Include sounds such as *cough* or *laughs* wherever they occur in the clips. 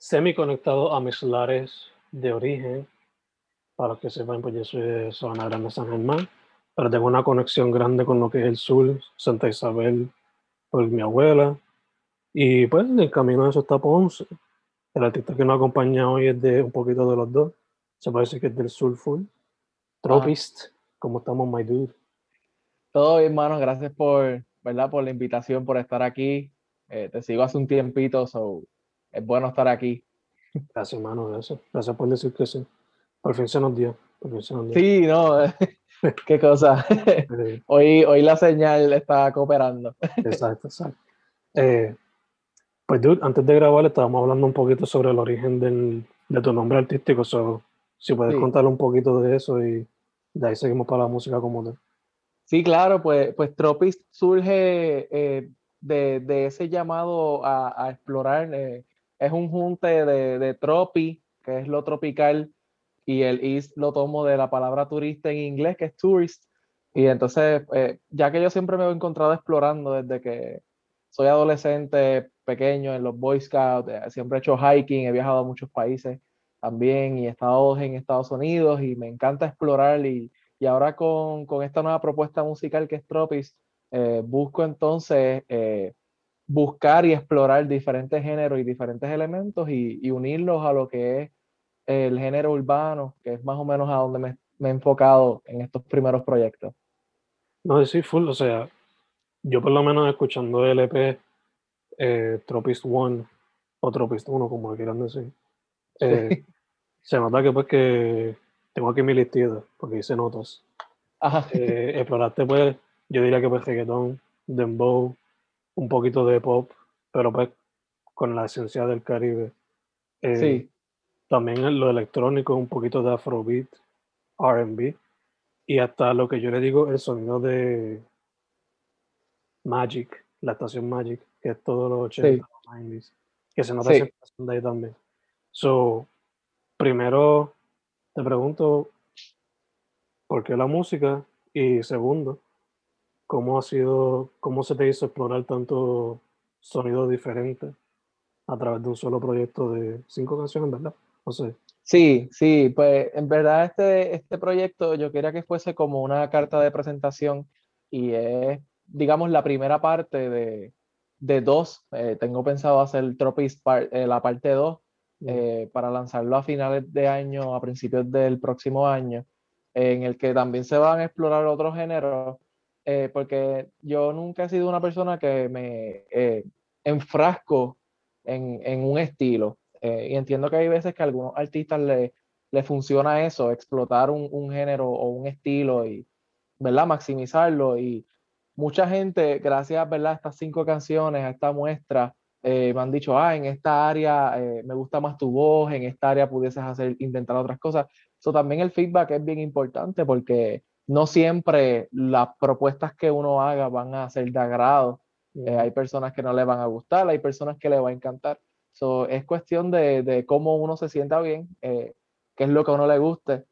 semi conectado a mis lares de origen. Para que sepan, pues yo soy de Sabana Grande, San Germán, pero tengo una conexión grande con lo que es el sur, Santa Isabel, por mi abuela. Y pues en el camino de eso está Ponce. El artista que nos acompaña hoy es de un poquito de los dos. Se parece que es del sur full. Tropist, ¿cómo estamos, my dude? Todo bien, hermano. Gracias por, ¿verdad? por la invitación, por estar aquí. Eh, te sigo hace un tiempito, so es bueno estar aquí. Gracias, hermano. Gracias. Gracias por decir que sí. Por fin se nos dio. Por fin se nos dio. Sí, no. *laughs* Qué cosa. hoy, hoy la señal está cooperando. exacto, exacto. Eh, pues, dude, antes de grabar estábamos hablando un poquito sobre el origen del, de tu nombre artístico. So, si puedes Sí. contarle un poquito de eso y de ahí seguimos para la música como tal. Sí, claro, pues, pues Tropist surge eh, de, de ese llamado a, a explorar. eh, es un junte de, de tropi, que es lo tropical, y el is lo tomo de la palabra turista en inglés, que es tourist. Y entonces, eh, ya que yo siempre me he encontrado explorando desde que soy adolescente, pequeño, en los Boy Scouts, eh, siempre he hecho hiking, he viajado a muchos países también y he estado en Estados Unidos y me encanta explorar y, y ahora con, con esta nueva propuesta musical que es Tropis, eh, busco entonces buscar y explorar diferentes géneros y diferentes elementos y, y unirlos a lo que es el género urbano, que es más o menos a donde me, me he enfocado en estos primeros proyectos. No, sí, full. O sea, yo por lo menos escuchando el EP eh, Tropist One o Tropist 1, como quieran decir, eh, se nota que pues que tengo aquí mi listita, porque hice notas. Ajá, Eh, exploraste pues, yo diría que pues reggaetón, dembow, un poquito de pop, pero pues con la esencia del Caribe. Eh, sí, También lo electrónico, un poquito de afrobeat, R&B y hasta lo que yo le digo el sonido de Magic, la estación Magic, que es todo los 80, Sí. los 90s, que se nota Sí. esa de ahí también. So, primero te pregunto por qué la música y segundo, cómo ha sido, cómo se te hizo explorar tanto sonidos diferentes a través de un solo proyecto de cinco canciones, ¿verdad? No sé. Sí, sí, pues en verdad este, este proyecto yo quería que fuese como una carta de presentación y es, digamos, la primera parte de, de dos. Eh, tengo pensado hacer Tropis par- eh, la parte 2 eh, para lanzarlo a finales de año, a principios del próximo año, en el que también se van a explorar otros géneros, eh, porque yo nunca he sido una persona que me eh, enfrasco en, en un estilo. Eh, y entiendo que hay veces que a algunos artistas le, le funciona eso, explotar un, un género o un estilo y, ¿verdad? Maximizarlo. Y mucha gente, gracias, ¿verdad? A estas cinco canciones, a esta muestra, eh, me han dicho, ah, en esta área eh, me gusta más tu voz, en esta área pudieses hacer, intentar otras cosas. Eso también el feedback es bien importante porque no siempre las propuestas que uno haga van a ser de agrado. Eh, hay personas que no le van a gustar, hay personas que le va a encantar. So, es cuestión de, de cómo uno se sienta bien, eh, qué es lo que a uno le guste.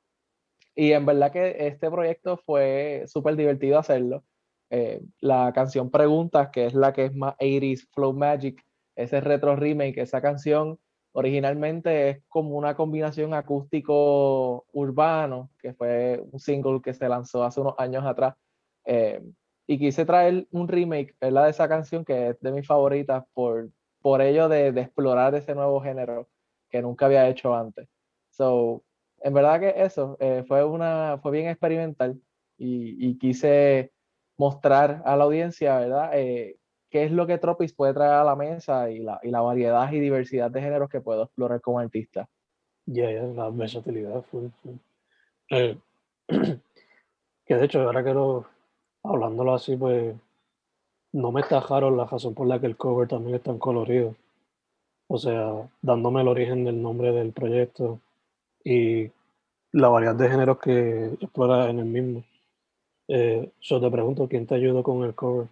Y en verdad que este proyecto fue súper divertido hacerlo. Eh, la canción Preguntas, que es la que es más 80s Flow Magic, ese retro remake, esa canción originalmente es como una combinación acústico urbano, que fue un single que se lanzó hace unos años atrás. Eh, y quise traer un remake, ¿verdad? De esa canción que es de mis favoritas por, por ello de, de explorar ese nuevo género que nunca había hecho antes. So, en verdad que eso eh, fue, una, fue bien experimental y, y, quise mostrar a la audiencia, ¿verdad? Eh, qué es lo que Tropis puede traer a la mesa y la, y la variedad y diversidad de géneros que puedo explorar como artista. Ya, yeah, la versatilidad. Fue, eh, *clears throat* que de hecho, ahora que lo, hablándolo así, pues no me tajaron la razón por la que el cover también es tan colorido. O sea, dándome el origen del nombre del proyecto y la variedad de géneros que explora en el mismo. Eh, yo te pregunto, ¿quién te ayudó con el cover?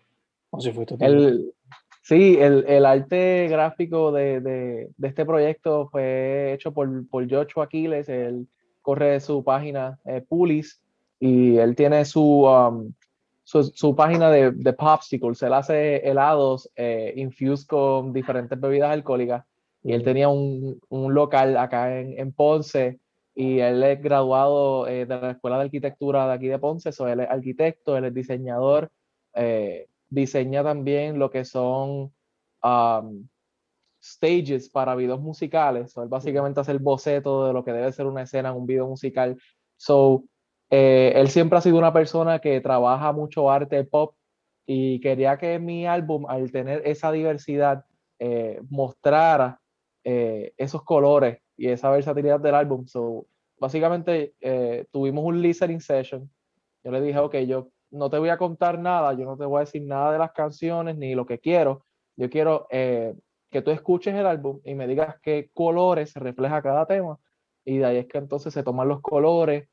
O si fuiste el, sí, el, el, arte gráfico de, de, de, este proyecto fue hecho por, por Joshua Aquiles, él corre su página eh, Pulis y él tiene su, um, su, su, página de, de popsicles, él hace helados eh, infused con diferentes bebidas alcohólicas. Y él tenía un, un local acá en, en, Ponce y él es graduado eh, de la Escuela de Arquitectura de aquí de Ponce, so él es arquitecto, él es diseñador, eh, diseña también lo que son um, stages para videos musicales, so él básicamente hace el boceto de lo que debe ser una escena en un video musical, so eh, él siempre ha sido una persona que trabaja mucho arte pop y quería que mi álbum, al tener esa diversidad, eh, mostrara eh, esos colores y esa versatilidad del álbum. So, básicamente eh, tuvimos un listening session. Yo le dije, ok, yo no te voy a contar nada, yo no te voy a decir nada de las canciones ni lo que quiero. Yo quiero eh, que tú escuches el álbum y me digas qué colores refleja cada tema. Y de ahí es que entonces se toman los colores,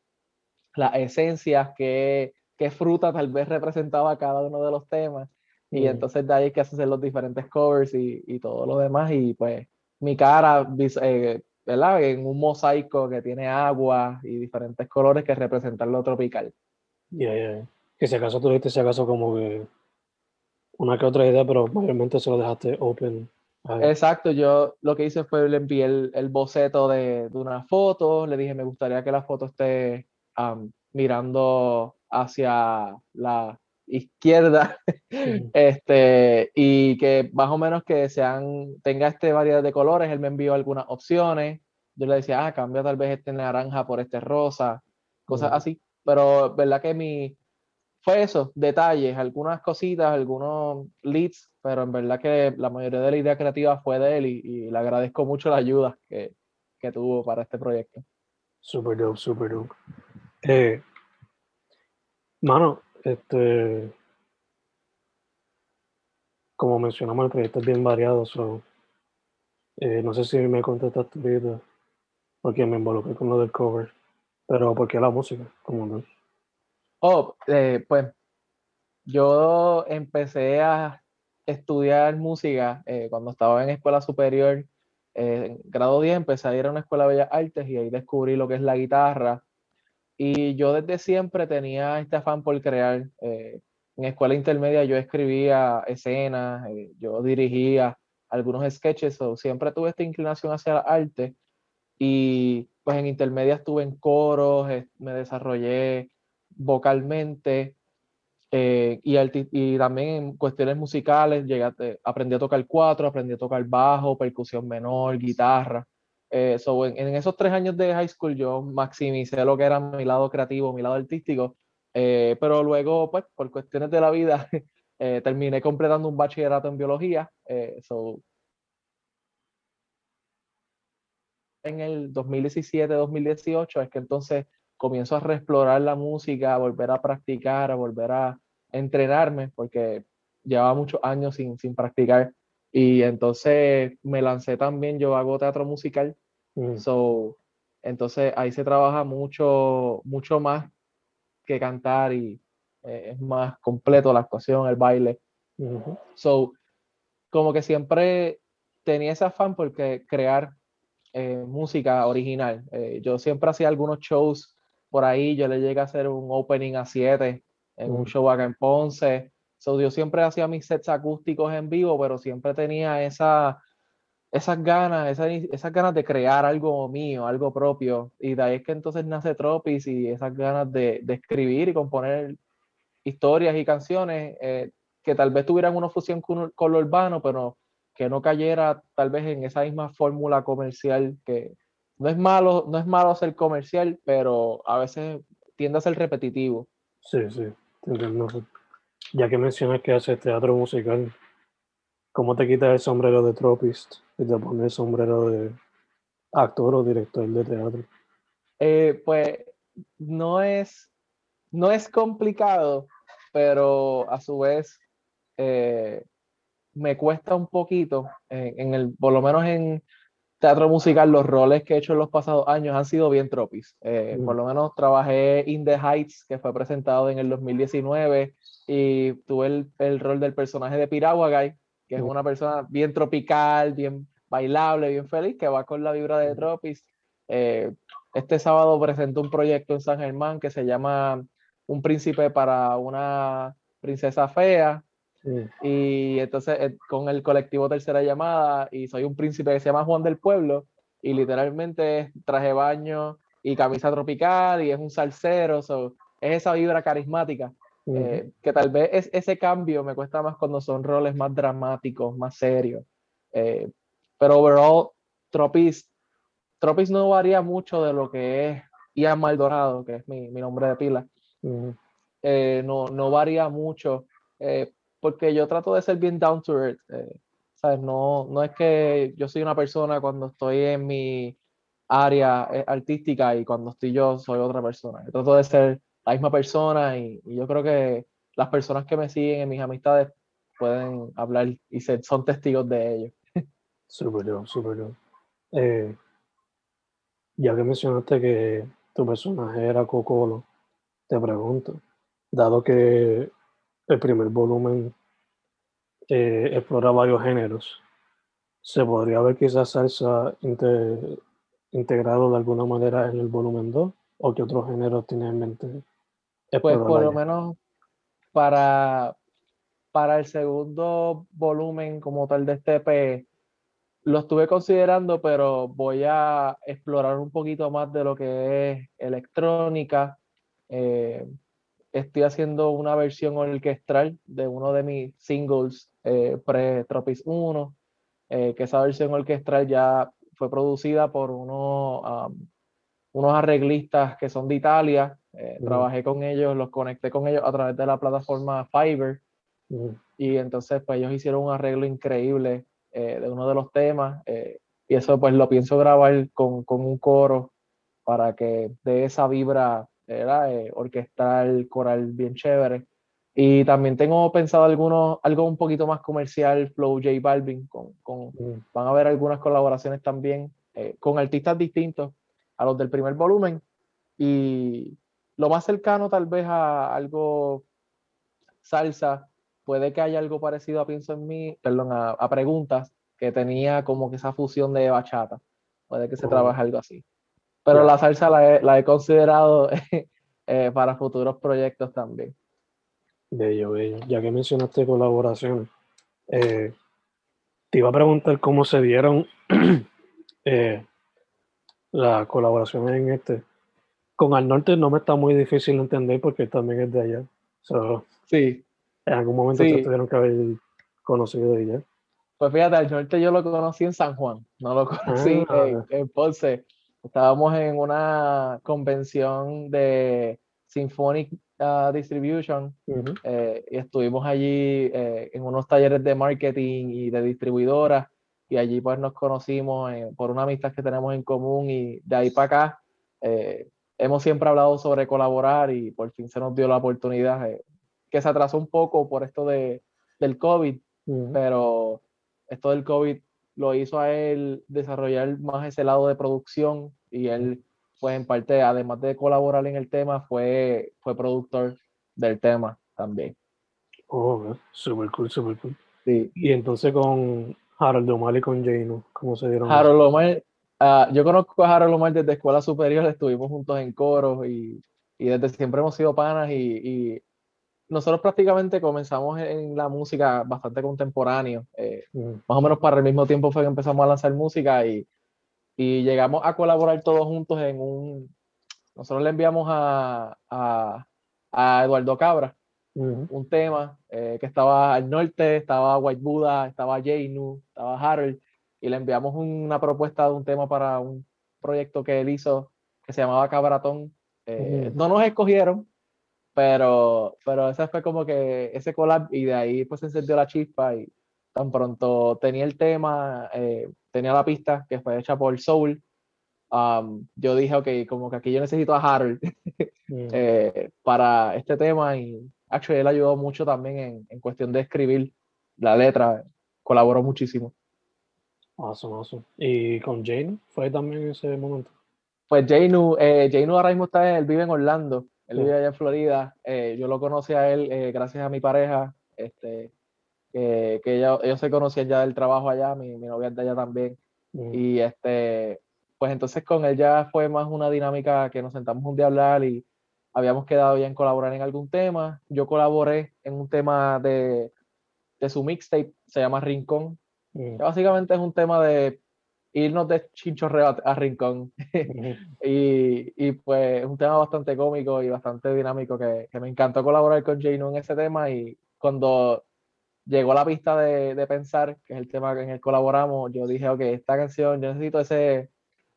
las esencias, qué, qué fruta tal vez representaba cada uno de los temas. Y mm. entonces de ahí es que hacen los diferentes covers y, y todo lo demás. Y pues mi cara, eh, ¿verdad? En un mosaico que tiene agua y diferentes colores que representan lo tropical. Yeah, yeah. Que si acaso tuviste, si acaso como que una que otra idea, pero mayormente se lo dejaste open. Exacto, yo lo que hice fue le envié el, el boceto de, de, una foto, le dije me gustaría que la foto esté um, mirando hacia la izquierda, *laughs* este, y que más o menos que sean, tenga este variedad de colores, él me envió algunas opciones, yo le decía, ah, cambia tal vez este naranja por este rosa, cosas así, pero verdad que mi, fue eso, detalles, algunas cositas, algunos leads, pero en verdad que la mayoría de la idea creativa fue de él y, le agradezco mucho la ayuda que, que tuvo para este proyecto. Super dope, super dope. Eh, mano, este, como mencionamos, el proyecto es bien variado. So, eh, no sé si me contestaste ahorita, porque me involucré con lo del cover, pero porque la música, como no. Oh, eh, pues yo empecé a estudiar música eh, cuando estaba en escuela superior. en grado 10 empecé a ir a una escuela de bellas artes y ahí descubrí lo que es la guitarra y yo desde siempre tenía este afán por crear. Eh, en escuela intermedia yo escribía escenas, eh, yo dirigía algunos sketches, o siempre tuve esta inclinación hacia el arte. Y pues en intermedia estuve en coros, me desarrollé vocalmente eh, y, y, también en cuestiones musicales, llegué aprendí a tocar cuatro, aprendí a tocar bajo, percusión menor, guitarra. Eh, so en, en, esos tres años de high school yo maximicé lo que era mi lado creativo, mi lado artístico, eh, pero luego, pues, por cuestiones de la vida, *laughs* eh, terminé completando un bachillerato en biología. Eh, so, en el 2017-2018 es que entonces comienzo a reexplorar la música, a volver a practicar, a volver a entrenarme, porque llevaba muchos años sin, sin practicar. Y entonces me lancé también, yo hago teatro musical Mm. So, entonces ahí se trabaja mucho, mucho más que cantar y eh, es más completo la actuación, el baile. So, como que siempre tenía ese afán porque crear música original. yo siempre hacía algunos shows por ahí, yo le llegué a hacer un opening a 7 en un show acá en Ponce. So, yo siempre hacía mis sets acústicos en vivo, pero siempre tenía esa, esas ganas, esas, esas ganas de crear algo mío, algo propio. Y de ahí es que entonces nace Tropis y esas ganas de, de escribir y componer historias y canciones eh, que tal vez tuvieran una fusión con, con, lo urbano, pero que no cayera tal vez en esa misma fórmula comercial que no es malo, no es malo ser comercial, pero a veces tiende a ser repetitivo. Sí, sí, ya que mencionas que haces teatro musical, ¿cómo te quitas el sombrero de tropist y te pones el sombrero de actor o director de teatro? Eh, pues no es, no es complicado, pero a su vez eh, me cuesta un poquito, en, el, por lo menos en teatro musical, los roles que he hecho en los pasados años han sido bien tropis. Eh, por lo menos trabajé In the Heights, que fue presentado en el 2019, y tuve el, el rol del personaje de Piraguagay, que es una persona bien tropical, bien bailable, bien feliz, que va con la vibra de Tropis. Eh, este sábado presentó un proyecto en San Germán que se llama Un príncipe para una princesa fea, y entonces eh, con el colectivo Tercera Llamada, y soy un príncipe que se llama Juan del Pueblo, y literalmente es traje baño y camisa tropical, y es un salsero, es esa vibra carismática. Eh, que tal vez es, ese cambio me cuesta más cuando son roles más dramáticos, más serios. Eh, pero overall, Tropis, Tropis no varía mucho de lo que es Ian Maldorado, que es mi, mi nombre de pila. no, no varía mucho porque yo trato de ser bien down to earth. Eh, ¿sabes? No, no es que yo soy una persona cuando estoy en mi área eh, artística y cuando estoy yo soy otra persona. Yo trato de ser la misma persona y, yo creo que las personas que me siguen en mis amistades pueden hablar y ser, son testigos de ello. Súper súper. Eh, ya que mencionaste que tu personaje era Cocolo, te pregunto, dado que el primer volumen eh, explora varios géneros. ¿Se podría ver quizás salsa integrado de alguna manera en el volumen 2? ¿O qué otros géneros tiene en mente? Pues por lo menos para, para el segundo volumen como tal de este EP, lo estuve considerando, pero voy a explorar un poquito más de lo que es electrónica, eh, estoy haciendo una versión orquestral de uno de mis singles eh, pre-Tropis 1, eh, que esa versión orquestral ya fue producida por uno, unos arreglistas que son de Italia. Eh, trabajé con ellos, los conecté con ellos a través de la plataforma Fiverr. Y entonces, pues ellos hicieron un arreglo increíble de uno de los temas. y eso, pues lo pienso grabar con, con un coro para que dé esa vibra era eh, orquestal, coral bien chévere. Y también tengo pensado algunos, algo un poquito más comercial, Flow J Balvin, con, con mm. van a haber algunas colaboraciones también eh, con artistas distintos a los del primer volumen. Y lo más cercano tal vez a algo salsa, puede que haya algo parecido a Pienso en mí, perdón, a, preguntas, que tenía como que esa fusión de bachata. Puede que se trabaje algo así pero la salsa la he, considerado *laughs* eh, para futuros proyectos también. Bello, bello. Ya que mencionaste colaboraciones, eh, te iba a preguntar cómo se dieron *clears throat* eh, las colaboraciones en este. Con Al Norte no me está muy difícil entender porque también es de allá. sí. En algún momento te tuvieron que haber conocido de ella. Pues fíjate, Al Norte yo lo conocí en San Juan, no lo conocí ah. en, en Ponce. Estábamos en una convención de Symphonic ah, Distribution eh, y estuvimos allí eh, en unos talleres de marketing y de distribuidora y allí pues nos conocimos eh, por una amistad que tenemos en común y de ahí para acá hemos siempre hablado sobre colaborar y por fin se nos dio la oportunidad que se atrasó un poco por esto de, del COVID, pero esto del COVID lo hizo a él desarrollar más ese lado de producción y él, pues en parte, además de colaborar en el tema, fue, fue productor del tema también. Oh, super cool, super cool. Sí. Y entonces con Harold Omar y con Jane, ¿cómo se dieron? Harold Omar, ah, yo conozco a Harold Omar desde escuela superior, estuvimos juntos en coros y, y desde siempre hemos sido panas y, y, nosotros prácticamente comenzamos en la música bastante contemporáneo. Eh, mm. Más o menos para el mismo tiempo fue que empezamos a lanzar música y, y llegamos a colaborar todos juntos en un... Nosotros le enviamos a, a, a Eduardo Cabra, un tema eh, que estaba al norte, estaba White Buddha, estaba Jainu, estaba Harold, y le enviamos una propuesta de un tema para un proyecto que él hizo que se llamaba Cabratón. Eh, no nos escogieron, pero, pero ese fue como que ese collab y de ahí pues se encendió la chispa y tan pronto tenía el tema, eh, tenía la pista que fue hecha por Soul. Um, yo dije, ok, como que aquí yo necesito a Harold *laughs* para este tema y actually él ayudó mucho también en, en cuestión de escribir la letra, colaboró muchísimo. Awesome, awesome. ¿Y con Jane fue también ese momento? Pues Jane, eh, Jane ahora mismo está, él vive en Orlando, él vive allá en Florida. Eh, yo lo conocí a él eh, gracias a mi pareja, este, que ellos se conocían ya del trabajo allá, mi, mi novia de allá también. Mm. Y este, pues entonces con él ya fue más una dinámica que nos sentamos un día a hablar y habíamos quedado ya en colaborar en algún tema. Yo colaboré en un tema de, de su mixtape, se llama Rincón, mm. que básicamente es un tema de irnos de chinchorreo a, Rincón. *laughs* y, y, pues es un tema bastante cómico y bastante dinámico que, que me encantó colaborar con Jano en ese tema y cuando llegó la pista de, de, Pensar, que es el tema en el que colaboramos, yo dije, ok, esta canción, yo necesito ese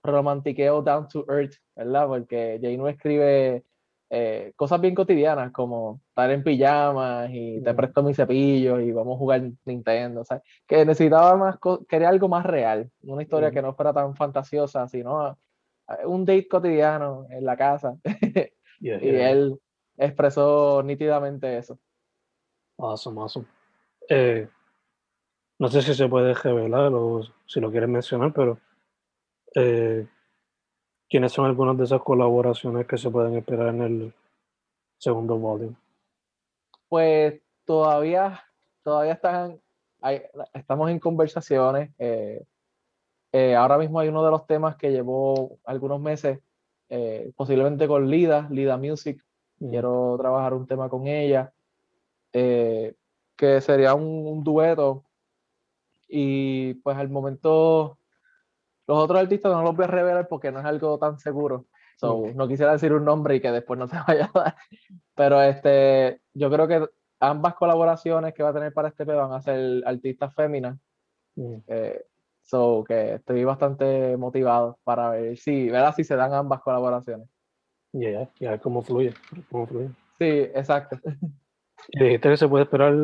romantiqueo down to earth, ¿verdad? Porque Jano escribe eh, cosas bien cotidianas como estar en pijamas y te presto mi cepillo y vamos a jugar Nintendo, ¿sabes? Que necesitaba más, quería algo más real, una historia que no fuera tan fantasiosa, sino un date cotidiano en la casa. *laughs* y él expresó nítidamente eso. Awesome, awesome. Eh, no sé si se puede revelar o si lo quieres mencionar, pero eh, ¿Quiénes son algunas de esas colaboraciones que se pueden esperar en el segundo volumen? Pues todavía, todavía están, estamos en conversaciones. Eh, eh, ahora mismo hay uno de los temas que llevó algunos meses, eh, posiblemente con Lida, Lida Music. Mm. Quiero trabajar un tema con ella, que sería un, un dueto. Y pues al momento los otros artistas no los voy a revelar porque no es algo tan seguro. No quisiera decir un nombre y que después no se *laughs* vaya a dar. Pero este, yo creo que ambas colaboraciones que va a tener para este P van a ser artistas féminas. Mm. Eh, so que estoy bastante motivado para ver si, ver si se dan ambas colaboraciones. Ya, ya, cómo fluye, cómo fluye. Sí, exacto. *laughs* ¿Y dijiste que se puede esperar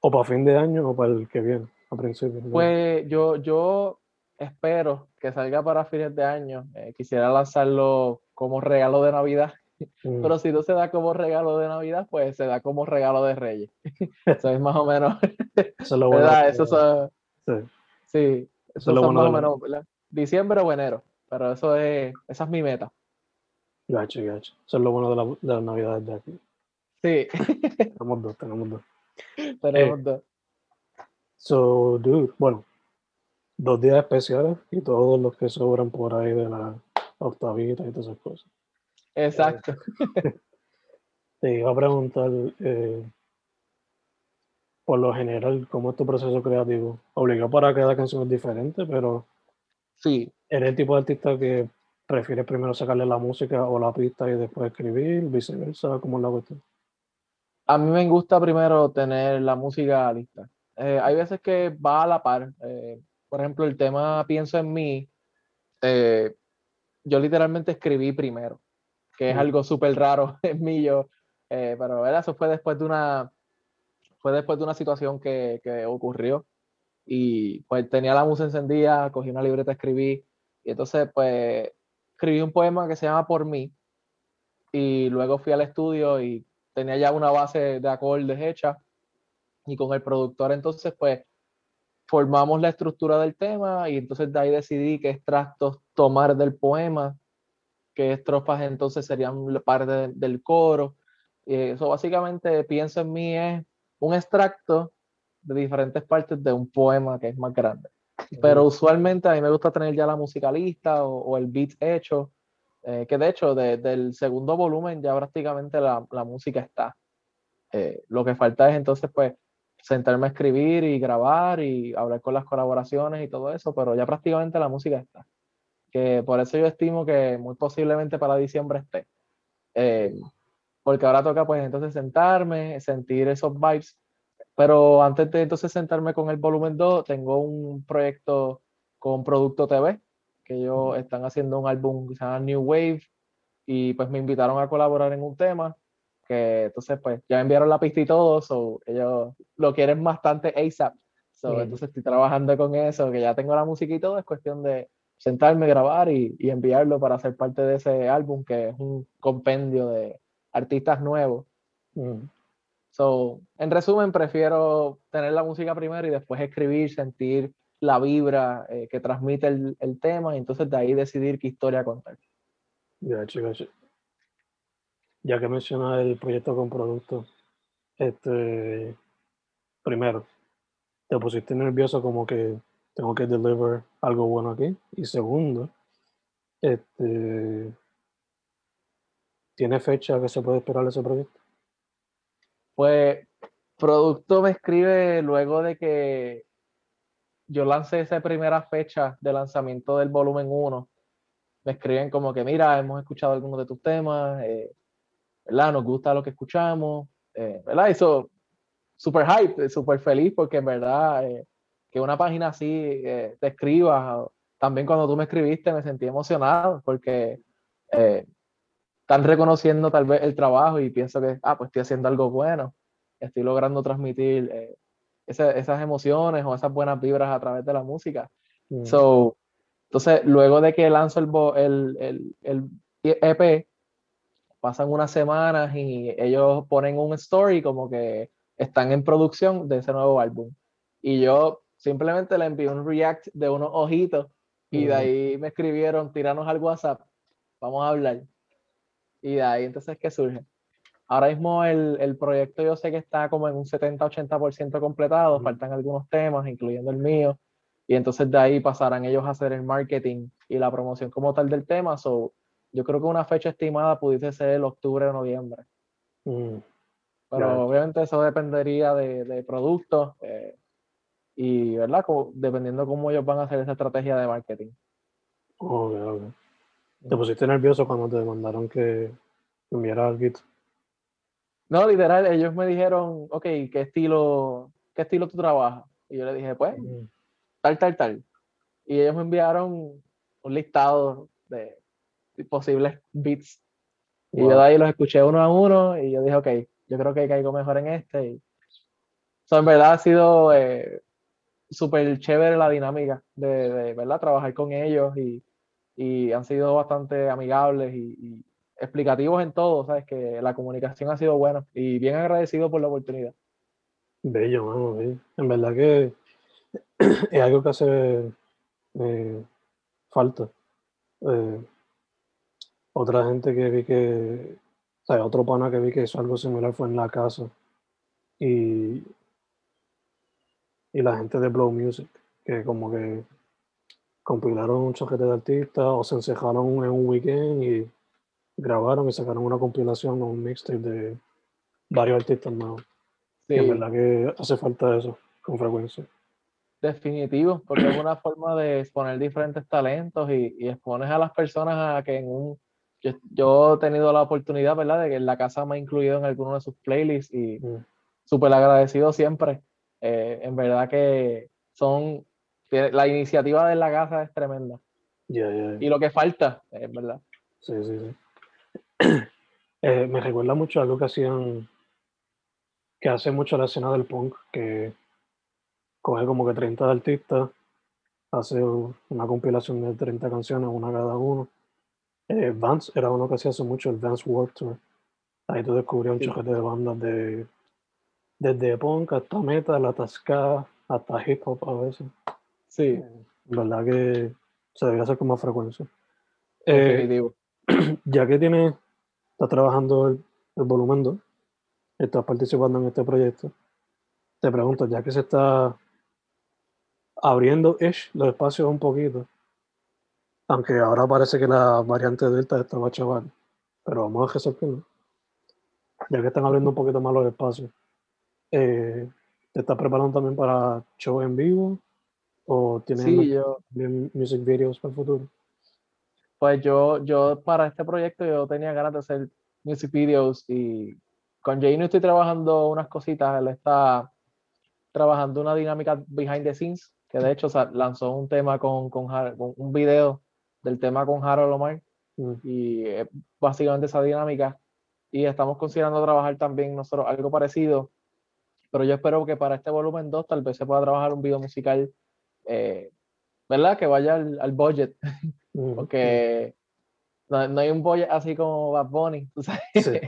o para fin de año o para el que viene, a principio? Pues yo, yo espero que salga para fines de año. Eh, quisiera lanzarlo como regalo de Navidad, mm. pero si no se da como regalo de Navidad, pues se da como regalo de Reyes. *laughs* eso es más o menos. eso es lo *laughs* bueno. Eso sí. sí, eso, es más o menos diciembre o enero, pero eso es, esa es mi meta. Gacho, gacho. Eso es lo bueno de la, de la Navidad de aquí. Sí. tenemos dos, tenemos dos. *laughs* Tenemos eh, dos. So, dude, bueno, dos días especiales y todos los que sobran por ahí de la octavita y todas esas cosas. Exacto. *laughs* te iba a preguntar, eh, por lo general, ¿cómo es tu proceso creativo? Obligado para cada canción es diferente, pero sí. ¿eres el tipo de artista que prefiere primero sacarle la música o la pista y después escribir, viceversa? ¿Cómo es la cuestión? A mí me gusta primero tener la música lista. Eh, hay veces que va a la par. Eh, por ejemplo, el tema Pienso en mí, eh, yo literalmente escribí primero, que es algo súper raro *laughs* en mí, yo, eh, pero eso fue después de una, fue después de una situación que, que, ocurrió y pues tenía la música encendida, cogí una libreta, escribí y entonces pues escribí un poema que se llama Por mí y luego fui al estudio y tenía ya una base de acordes hecha y con el productor entonces pues formamos la estructura del tema y entonces de ahí decidí qué extractos tomar del poema, qué estrofas entonces serían parte del coro. eso básicamente pienso en mí es un extracto de diferentes partes de un poema que es más grande. Pero usualmente a mí me gusta tener ya la música lista o, el beat hecho, eh, que de hecho desde el segundo volumen ya prácticamente la, la música está. Eh, lo que falta es entonces pues sentarme a escribir y grabar y hablar con las colaboraciones y todo eso, pero ya prácticamente la música está. Que por eso yo estimo que muy posiblemente para diciembre esté. Eh, porque ahora toca pues entonces sentarme, sentir esos vibes. Pero antes de entonces sentarme con el volumen 2, tengo un proyecto con Producto TV, que ellos están haciendo un álbum que se llama New Wave y pues me invitaron a colaborar en un tema que entonces pues ya enviaron la pista y todo, so, ellos lo quieren bastante ASAP. So, Entonces estoy trabajando con eso, que ya tengo la música y todo, es cuestión de sentarme, grabar y, y enviarlo para ser parte de ese álbum que es un compendio de artistas nuevos. So, en resumen, prefiero tener la música primero y después escribir, sentir la vibra eh, que transmite el, el, tema y entonces de ahí decidir qué historia contar. Ya, chicos ya que mencionas el proyecto con producto, este, primero, te pusiste nervioso como que tengo que deliver algo bueno aquí. Y segundo, este, ¿tiene fecha que se puede esperar ese proyecto? Pues, producto me escribe luego de que yo lancé esa primera fecha de lanzamiento del volumen 1. Me escriben como que, mira, hemos escuchado algunos de tus temas, eh, ¿verdad? Nos gusta lo que escuchamos, eh, ¿verdad? Eso, súper hype, súper feliz porque en verdad eh, que una página así eh, te escriba, también cuando tú me escribiste me sentí emocionado porque están reconociendo tal vez el trabajo y pienso que, ah, pues estoy haciendo algo bueno, estoy logrando transmitir esas emociones o esas buenas vibras a través de la música. Mm. So, entonces, luego de que lanzo el, el, el, el EP, pasan unas semanas y ellos ponen un story como que están en producción de ese nuevo álbum. Y yo simplemente le envié un react de unos ojitos y de ahí me escribieron, tiranos al WhatsApp, vamos a hablar. Y de ahí entonces, ¿qué surge? Ahora mismo el, el proyecto yo sé que está como en un 70-80% completado, faltan algunos temas, incluyendo el mío, y entonces de ahí pasarán ellos a hacer el marketing y la promoción como tal del tema. So, yo creo que una fecha estimada pudiese ser el octubre o noviembre. Mm, Pero obviamente eso dependería de, de productos eh, y, ¿verdad? Como, dependiendo cómo ellos van a hacer esa estrategia de marketing. Ok, ok. ¿Te pusiste nervioso cuando te mandaron que enviara kit? No, literal, ellos me dijeron, ok, ¿qué estilo, qué estilo tú trabajas? Y yo le dije, pues, tal, tal, tal. Y ellos me enviaron un listado de posibles beats. Y yo de ahí los escuché uno a uno y yo dije, ok, yo creo que caigo mejor en este. Y... en verdad ha sido eh, súper chévere la dinámica de, ¿verdad? trabajar con ellos y, y han sido bastante amigables y, explicativos en todo, ¿sabes? Que la comunicación ha sido buena y bien agradecido por la oportunidad. Bello, vamos, En verdad que *clears throat* es algo que hace eh, falta. Eh, otra gente que vi que, o sea, otro pana que vi que hizo algo similar fue en la casa. Y, y la gente de Blow Music, que como que compilaron un choquete de artistas o se encejaron en un weekend y grabaron y sacaron una compilación o un mixtape de varios artistas nuevos. Sí. Y verdad que hace falta eso con frecuencia. Definitivo, porque es una forma de exponer diferentes talentos y, y expones a las personas a que en un yo, he tenido la oportunidad, ¿verdad?, de que la casa me ha incluido en alguno de sus playlists y mm. súper agradecido siempre. Eh, en verdad que son, la iniciativa de la casa es tremenda. Y lo que falta, es verdad. Sí, sí, sí. *clears throat* Eh, me recuerda mucho algo que hacían, que hace mucho la escena del punk, que coge como que 30 artistas, hace una compilación de 30 canciones, una cada uno eh, Vance era uno que hacía hace mucho, el Vance World Tour. Ahí tú descubrías un sí. de bandas de desde punk hasta metal, hasta ska, hasta hip hop a veces. Sí. Eh, verdad que se debería hacer con más frecuencia. Eh, *clears throat* ya que tienes, estás trabajando el, el volumen 2, estás participando en este proyecto, te pregunto, ya que se está abriendo ish, los espacios un poquito, aunque ahora parece que la variante Delta está más chaval, pero vamos a resolverlo. Ya que están abriendo un poquito más los espacios, eh, ¿te estás preparando también para show en vivo? ¿O tienes Sí, yo, music videos para el futuro? pues yo, yo para este proyecto yo tenía ganas de hacer music videos y con Jay no estoy trabajando unas cositas, él está trabajando una dinámica behind the scenes, que de hecho lanzó un tema con, con, con un video del tema con Harold Omar Mm, y es básicamente esa dinámica y estamos considerando trabajar también nosotros algo parecido, pero yo espero que para este volumen 2 tal vez se pueda trabajar un video musical, eh, ¿verdad? Que vaya al, al budget, mm, porque no, no hay un budget así como Bad Bunny, tú sabes, Sí,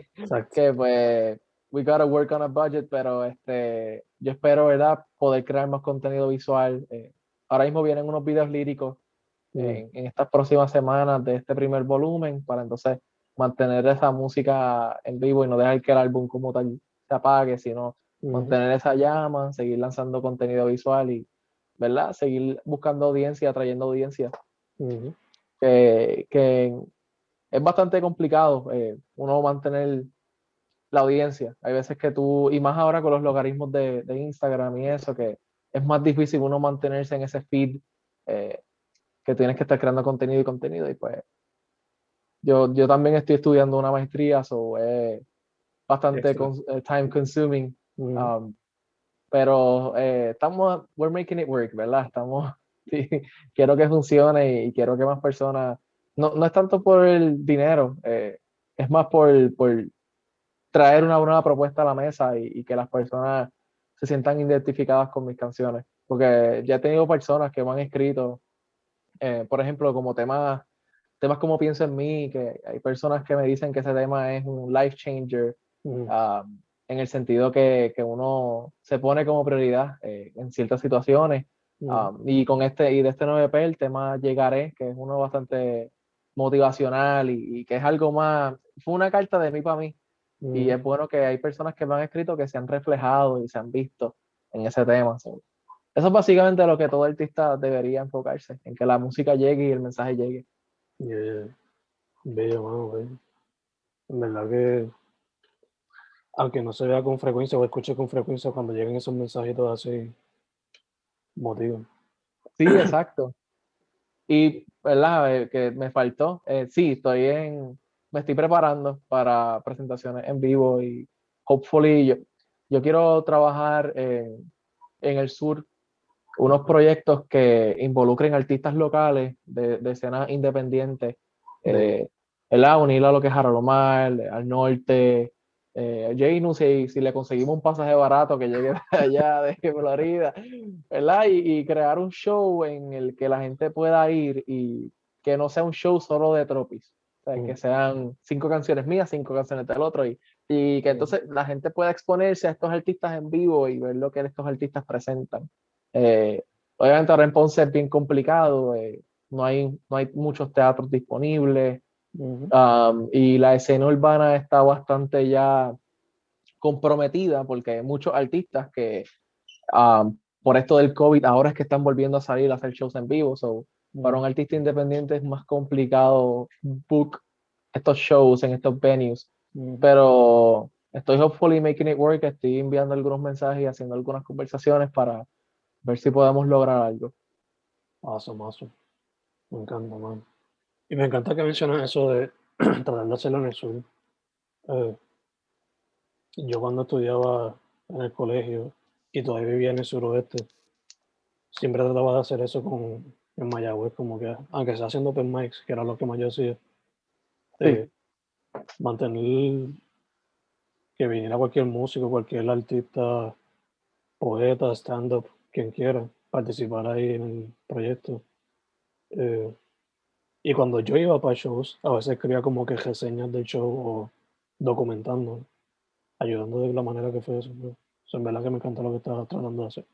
que pues we gotta work on a budget, pero este, yo espero, ¿verdad? Poder crear más contenido visual. eh, ahora mismo vienen unos videos líricos En, en estas próximas semanas de este primer volumen para entonces mantener esa música en vivo y no dejar que el álbum como tal se apague, sino mantener esa llama, seguir lanzando contenido visual y, ¿verdad? Seguir buscando audiencia, trayendo audiencia, mm, que, que es bastante complicado eh, uno mantener la audiencia. Hay veces que tú, y más ahora con los logaritmos de, de Instagram y eso, que es más difícil uno mantenerse en ese feed eh, que tienes que estar creando contenido y contenido. Y pues yo, yo también estoy estudiando una maestría, so es bastante cons- eh, time consuming. mm, um, pero eh, estamos, we're making it work, ¿verdad? Estamos, *laughs* sí, quiero que funcione y quiero que más personas, no, no es tanto por el dinero, eh, es más por, por traer una nueva propuesta a la mesa y, y que las personas se sientan identificadas con mis canciones. Porque ya he tenido personas que me han escrito, eh, por ejemplo, como temas, temas como Pienso en mí, que hay personas que me dicen que ese tema es un life changer, mm, ah, en el sentido que, que uno se pone como prioridad eh, en ciertas situaciones. mm, Ah, y con este, y de este 9P, el tema Llegaré, que es uno bastante motivacional y, y que es algo más, fue una carta de mí para mí. Y es bueno que hay personas que me han escrito que se han reflejado y se han visto en ese tema. So, eso es básicamente lo que todo artista debería enfocarse, en que la música llegue y el mensaje llegue. yeah. Bello, mano, bello. En verdad que, aunque no se vea con frecuencia o escuche con frecuencia, cuando lleguen esos mensajitos así, motivan. Sí, exacto. Y, ¿verdad? Que me faltó. eh, sí, estoy en, me estoy preparando para presentaciones en vivo y hopefully yo, yo quiero trabajar en el sur unos proyectos que involucren artistas locales de, de escenas independientes, eh, ¿verdad? Unirlo a lo que es Harold Omar, al norte, eh, Janu, si, si le conseguimos un pasaje barato que llegue *laughs* de allá, de Florida, ¿verdad? Y, y crear un show en el que la gente pueda ir y que no sea un show solo de Tropis. O sea, Mm. que sean cinco canciones mías, cinco canciones del otro, y, y que entonces la gente pueda exponerse a estos artistas en vivo y ver lo que estos artistas presentan. Eh, obviamente ahora en Ponce es bien complicado, eh, no, hay, no hay muchos teatros disponibles, Ujú. Um, y la escena urbana está bastante ya comprometida porque hay muchos artistas que um, por esto del COVID ahora es que están volviendo a salir a hacer shows en vivo. So, para un artista independiente es más complicado book estos shows en estos venues. Ujú. Pero estoy hopefully making it work. Estoy enviando algunos mensajes y haciendo algunas conversaciones para ver si podemos lograr algo. Awesome, awesome. Me encanta, man. Y me encanta que mencionas eso de tratar de hacerlo en el sur. Eh, yo cuando estudiaba en el colegio y todavía vivía en el suroeste, siempre trataba de hacer eso con, en Mayagüez, como que, aunque sea haciendo open mics, que era lo que más yo hacía, eh, mantener que viniera cualquier músico, cualquier artista, poeta, stand-up, quien quiera, participar ahí en el proyecto. Eh, y cuando yo iba para shows, a veces escribía como que reseñas del show o documentando, ayudando de la manera que fue eso. ¿no? O sea, en verdad que me encanta lo que estaba tratando de hacer.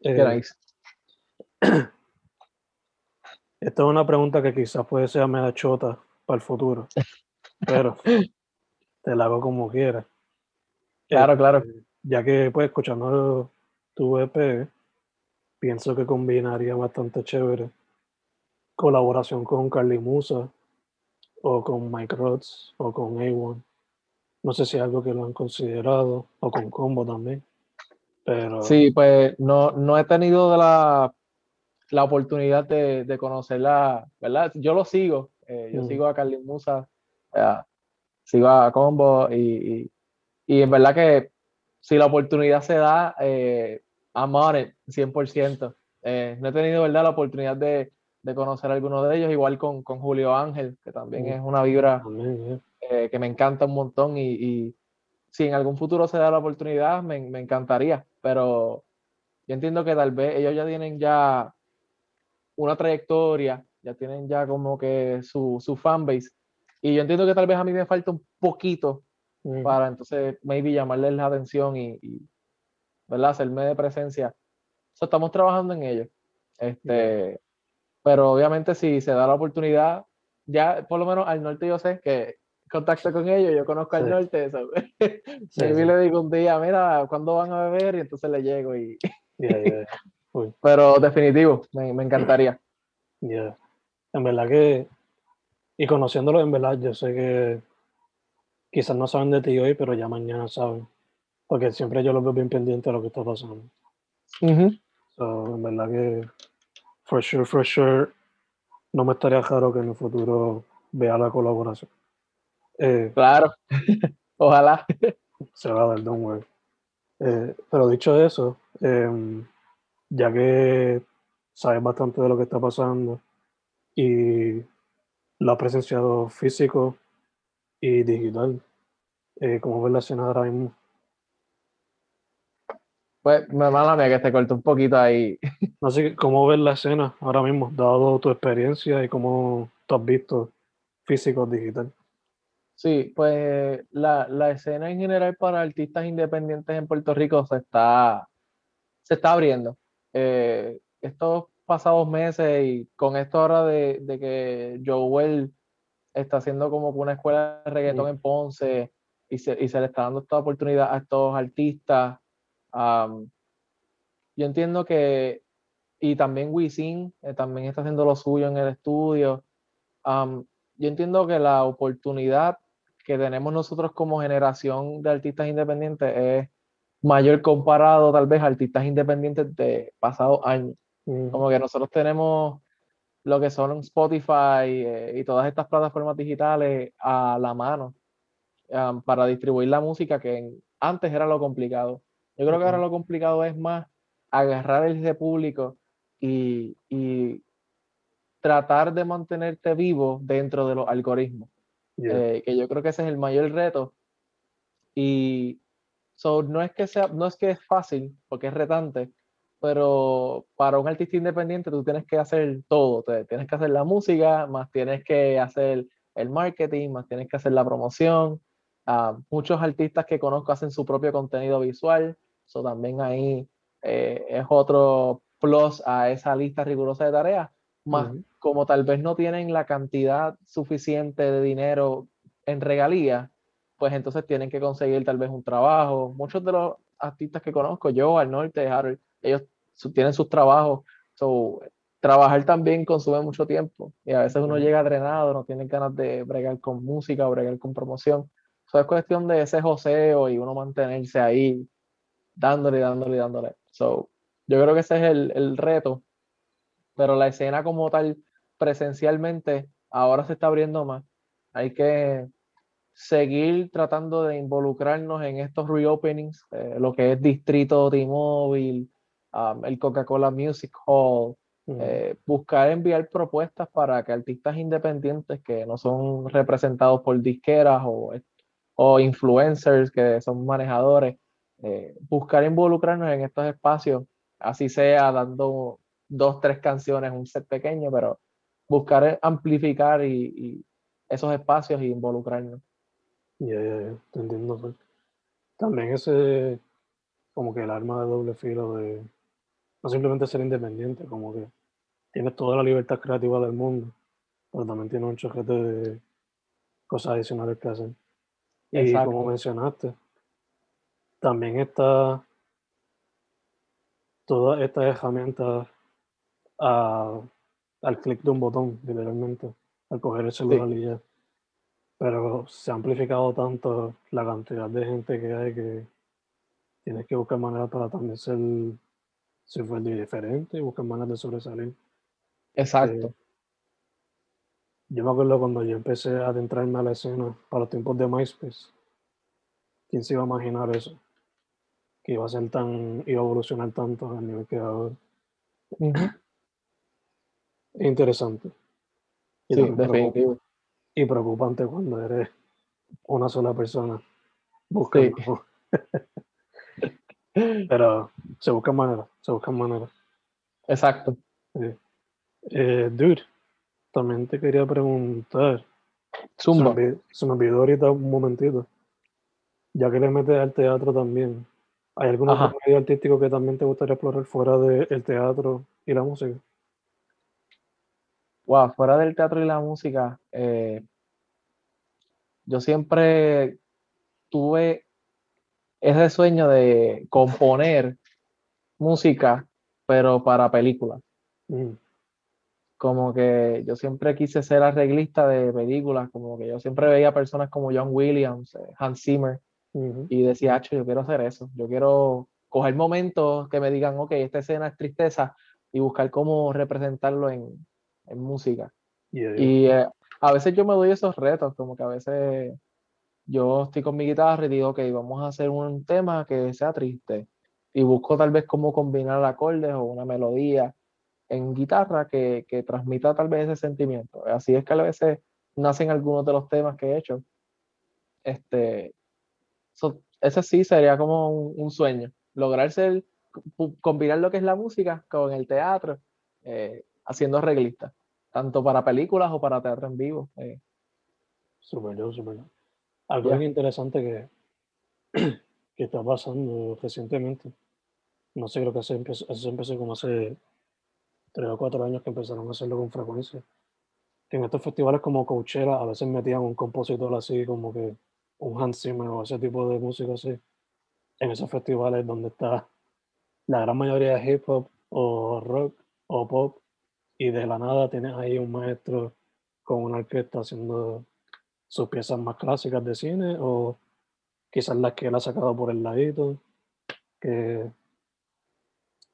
Qué Eh. *clears throat* Esta es una pregunta que quizás puede ser media chota para el futuro, *laughs* pero te la hago como quiera. Claro, claro. Este, Ya que, pues, escuchando tu EP, pienso que combinaría bastante chévere colaboración con Carly Musa o con Mike Rhodes o con A1. No sé si es algo que lo han considerado o con Combo también. Pero... Sí, pues no, no he tenido la, la oportunidad de, de, conocerla, ¿verdad? Yo lo sigo, eh, yo sigo a Carly Musa, sigo a Combo y, y, y, en verdad que si la oportunidad se da, eh, I'm on it, 100%. Eh, no he tenido, ¿verdad?, la oportunidad de, de conocer a alguno de ellos, igual con, con Julio Ángel, que también es una vibra eh, que me encanta un montón y, y, si en algún futuro se da la oportunidad, me, me, encantaría, pero yo entiendo que tal vez ellos ya tienen ya una trayectoria, ya tienen ya como que su, su fanbase, y yo entiendo que tal vez a mí me falta un poquito para entonces maybe llamarles la atención y, y ¿verdad? hacerme de presencia. So, estamos trabajando en ello. Este, pero obviamente si se da la oportunidad, ya por lo menos al norte yo sé que contacto con ellos, yo conozco al norte, eso. *laughs* Sí, le digo un día, mira, ¿cuándo van a beber? Y entonces le llego y... *laughs* Pero definitivo, me, me encantaría. Yeah. En verdad que, y conociéndolo en verdad, yo sé que quizás no saben de ti hoy, pero ya mañana saben. Porque siempre yo los veo bien pendientes de lo que está pasando. so, en verdad que for sure, for sure, no me estaría raro que en el futuro vea la colaboración. Eh, claro, *laughs* ojalá. Se va a dar, don't worry. Eh, pero dicho eso, eh, ya que sabes bastante de lo que está pasando y lo has presenciado físico y digital, eh, ¿cómo ves la escena ahora mismo? Pues, mala mía que te corto un poquito ahí. *laughs* Así que, ¿cómo ves la escena ahora mismo, dado tu experiencia y cómo tú has visto físico digital? Sí, pues la, la, escena en general para artistas independientes en Puerto Rico se está, se está abriendo. Eh, estos pasados meses y con esto ahora de, de que Joel está haciendo como una escuela de reggaetón en Ponce y se, y se le está dando esta oportunidad a estos artistas. Yo entiendo que y también Wisin eh, también está haciendo lo suyo en el estudio. yo entiendo que la oportunidad que tenemos nosotros como generación de artistas independientes es mayor comparado tal vez a artistas independientes de pasados años. Como que nosotros tenemos lo que son Spotify eh, y todas estas plataformas digitales a la mano para distribuir la música que antes era lo complicado. Yo creo que ahora lo complicado es más agarrar ese público y, y, tratar de mantenerte vivo dentro de los algoritmos. Eh, que yo creo que ese es el mayor reto. Y so, no, es que sea, no es que es fácil, porque es retante, pero para un artista independiente tú tienes que hacer todo. Tienes que hacer la música, más tienes que hacer el marketing, más tienes que hacer la promoción. Uh, muchos artistas que conozco hacen su propio contenido visual, eso también ahí eh, es otro plus a esa lista rigurosa de tareas, más como tal vez no tienen la cantidad suficiente de dinero en regalías, pues entonces tienen que conseguir tal vez un trabajo. Muchos de los artistas que conozco, yo, al norte, Harold, ellos tienen sus trabajos. So, trabajar también consume mucho tiempo y a veces uno llega drenado, no tiene ganas de bregar con música o bregar con promoción. Eso es cuestión de ese joseo y uno mantenerse ahí dándole, dándole, dándole. So, yo creo que ese es el, el reto, pero la escena como tal, presencialmente, ahora se está abriendo más. Hay que seguir tratando de involucrarnos en estos reopenings, eh, lo que es Distrito T-Mobile, um, el Coca-Cola Music Hall, eh, buscar enviar propuestas para que artistas independientes que no son representados por disqueras o, o influencers que son manejadores, eh, buscar involucrarnos en estos espacios así sea dando dos, tres canciones, un set pequeño, pero buscar amplificar y, esos espacios y involucrarnos. Ya, ya, ya, te entiendo. Pues. También ese, como que el arma de doble filo de no simplemente ser independiente, como que tienes toda la libertad creativa del mundo, pero también tienes un choquete de cosas adicionales que hacer. Y como mencionaste, también está todas estas herramientas a- al clic de un botón, literalmente, al coger el celular y ya. Pero se ha amplificado tanto la cantidad de gente que hay que tienes que buscar maneras para también ser, ser diferente y buscar maneras de sobresalir. Exacto. Yo me acuerdo cuando yo empecé a adentrarme a la escena para los tiempos de MySpace. ¿Quién se iba a imaginar eso? Que iba a ser tan, iba a evolucionar tanto al nivel que ahora. Interesante. Y Sí, preocup- definitivo. Y preocupante cuando eres una sola persona buscando. *laughs* Pero se buscan maneras, se buscan maneras. Exacto. Eh, dude, también te quería preguntar. Se me, Zumba. olvidó, se me olvidó ahorita un momentito. Ya que le metes al teatro también, ¿hay algún Ajá. otro medio artístico que también te gustaría explorar fuera del teatro y la música? Wow, fuera del teatro y la música, eh, yo siempre tuve ese sueño de componer música, pero para películas. Mm, Como que yo siempre quise ser arreglista de películas, como que yo siempre veía personas como John Williams, eh, Hans Zimmer, ujú, y decía, "Acho, yo quiero hacer eso, yo quiero coger momentos que me digan, ok, esta escena es tristeza, y buscar cómo representarlo en, en música. yeah, yeah. Y eh, a veces yo me doy esos retos, como que a veces yo estoy con mi guitarra y digo, ok, vamos a hacer un tema que sea triste. Y busco tal vez cómo combinar acordes o una melodía en guitarra que, que transmita tal vez ese sentimiento. Así es que a veces nacen algunos de los temas que he hecho. Este, so- ese sí sería como un, un sueño, lograr ser, combinar lo que es la música con el teatro, eh, haciendo arreglista, tanto para películas o para teatro en vivo. eh. Súper súper. Algo bien interesante que, *clears throat* que está pasando recientemente. No sé, creo que se empezó, eso empezó como hace tres o cuatro años que empezaron a hacerlo con frecuencia. Que en estos festivales como Coachella a veces metían un compositor así como que un Hans Zimmer o ese tipo de música así. En esos festivales donde está la gran mayoría de hip hop o rock o pop y de la nada tienes ahí un maestro con una orquesta haciendo sus piezas más clásicas de cine o quizás las que él ha sacado por el ladito, que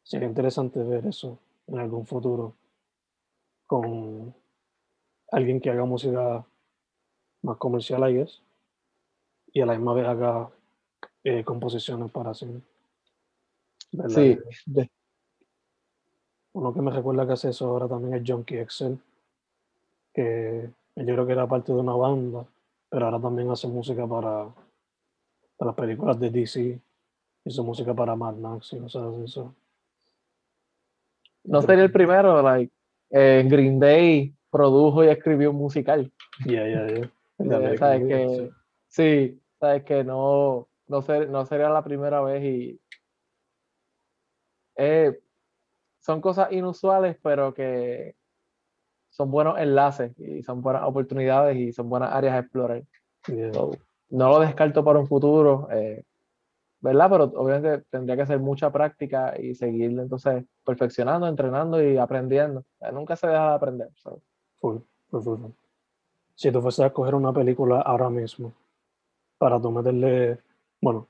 sería interesante ver eso en algún futuro con alguien que haga música más comercial, I guess, y a la misma vez haga eh, composiciones para cine. ¿Verdad? Sí, de- Uno que me recuerda que hace eso ahora también es Junkie Excel, que yo creo que era parte de una banda, pero ahora también hace música para, para las películas de DC, hizo música para Mad Max y cosas así. so. no sería el primero, like, eh, Green Day produjo y escribió un musical. Yeah, yeah, yeah. Eh, que, sí, sabes que no, no, ser- no sería la primera vez y eh, son cosas inusuales, pero que son buenos enlaces y son buenas oportunidades y son buenas áreas a explorar. sí. Yeah. So, no lo descarto para un futuro, eh, ¿verdad? Pero obviamente tendría que hacer mucha práctica y seguir entonces perfeccionando, entrenando y aprendiendo. Eh, nunca se deja de aprender. so. Full, full, full. Si tú fueses a escoger una película ahora mismo, para tú meterle, bueno,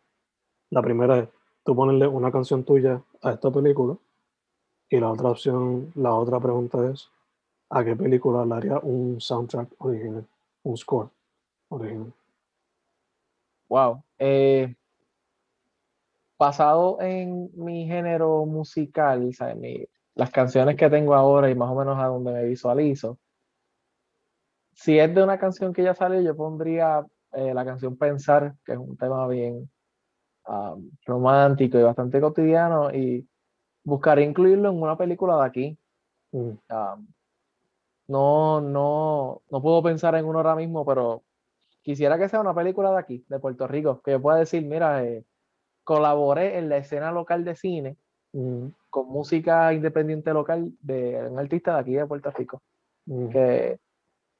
la primera es tú ponerle una canción tuya a esta película y la otra opción, la otra pregunta es ¿a qué película le haría un soundtrack original, un score original? Wow. Eh, basado en mi género musical, ¿sabes? Mi- las canciones que tengo ahora y más o menos a donde me visualizo. Si es de una canción que ya salió, yo pondría eh, la canción Pensar, que es un tema bien um, romántico y bastante cotidiano, y buscaré incluirlo en una película de aquí. Mm, Um, no, no, no puedo pensar en uno ahora mismo, pero quisiera que sea una película de aquí, de Puerto Rico, que yo pueda decir, mira, eh, colaboré en la escena local de cine mm, con música independiente local de un artista de aquí de Puerto Rico. mm. Que,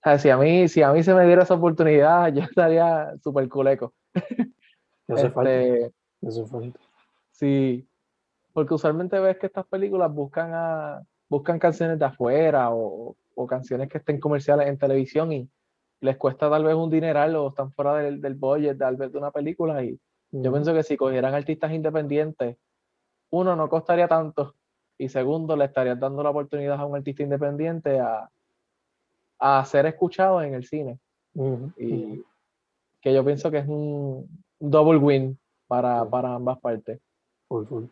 sea, si a mí, si a mí se me diera esa oportunidad, *laughs* yo estaría súper culeco. *laughs* ¿Qué hace falta? Este, ¿Qué hace falta? sí, porque usualmente ves que estas películas buscan, a, buscan canciones de afuera o, o canciones que estén comerciales en televisión y les cuesta tal vez un dineral o están fuera del, del budget tal vez de una película y yo pienso que si cogieran artistas independientes, uno, no costaría tanto y segundo, le estarías dando la oportunidad a un artista independiente a, a ser escuchado en el cine Ujú. y que yo pienso que es un double win para, para ambas partes. Full, full.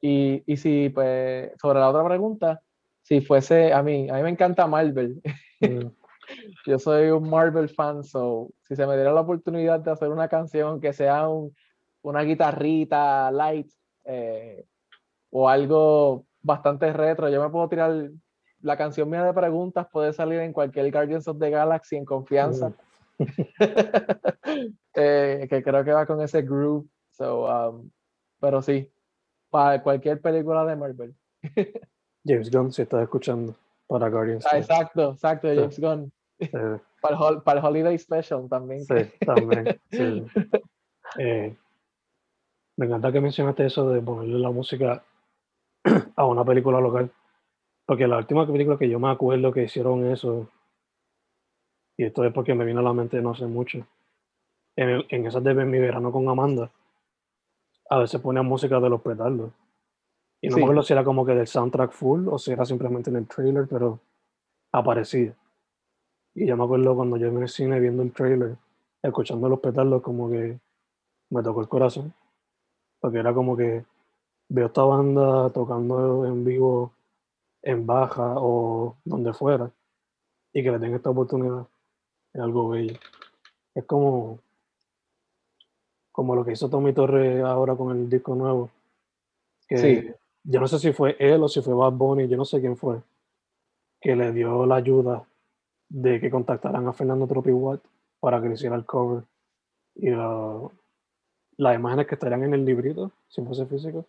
Y, y si, pues, sobre la otra pregunta, si fuese, a mí, a mí me encanta Marvel. Mm, *laughs* Yo soy un Marvel fan, so si se me diera la oportunidad de hacer una canción que sea un, una guitarrita light eh, o algo bastante retro, yo me puedo tirar, la canción mía de preguntas puede salir en cualquier Guardians of the Galaxy en confianza, mm. *laughs* eh, que creo que va con ese groove. So, um, pero sí, para cualquier película de Marvel. *laughs* James Gunn, si estás escuchando, para Guardians. Ah, exacto, exacto, Sí. James Gunn. Eh, *laughs* Para el, para el Holiday Special también. sí, también. sí. Eh, me encanta que mencionaste eso de ponerle la música *clears throat* a una película local. Porque la última película que yo me acuerdo que hicieron eso, y esto es porque me vino a la mente no sé mucho, en, el- en esas de mi verano con Amanda, a veces ponían música de los petardos. Y no Sí. me acuerdo si era como que del soundtrack full o si era simplemente en el trailer, pero aparecía. Y yo me acuerdo cuando yo en el cine viendo el trailer, escuchando los petardos, como que me tocó el corazón. Porque era como que veo esta banda tocando en vivo en baja o donde fuera y que le den esta oportunidad es algo bello. Es como, como lo que hizo Tommy Torres ahora con el disco nuevo. Que Sí. yo no sé si fue él o si fue Bad Bunny, yo no sé quién fue, que le dio la ayuda de que contactaran a Fernando Tropi Watt para que le hiciera el cover. Y la- las imágenes que estarían en el librito, si fuese físico,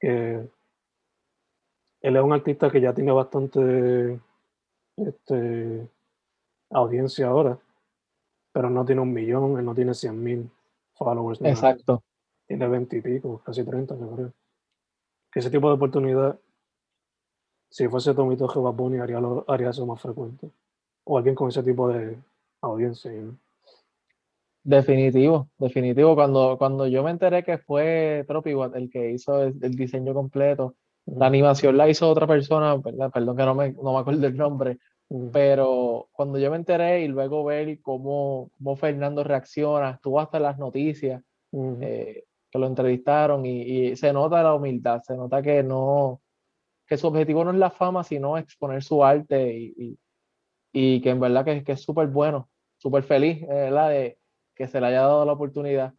que él es un artista que ya tiene bastante este, audiencia ahora, pero no tiene un millón, él no tiene 100 mil followers. Exacto. Tiene 20 y pico, casi 30, yo creo. Que ese tipo de oportunidad, si fuese Torres Bad Bunny, haría, lo- haría eso más frecuente. O alguien con ese tipo de audiencia. ¿no? Definitivo, definitivo. Cuando, cuando yo me enteré que fue Tropiwatt el que hizo el, el diseño completo, la animación la hizo otra persona, ¿verdad? Perdón que no me, no me acuerdo el nombre, pero cuando yo me enteré y luego ver cómo, cómo Fernando reacciona, estuvo hasta las noticias, eh, que lo entrevistaron y, y se nota la humildad, se nota que no, que su objetivo no es la fama, sino exponer su arte y, y, y que en verdad que, que es súper bueno, súper feliz, eh, ¿verdad? De que se le haya dado la oportunidad.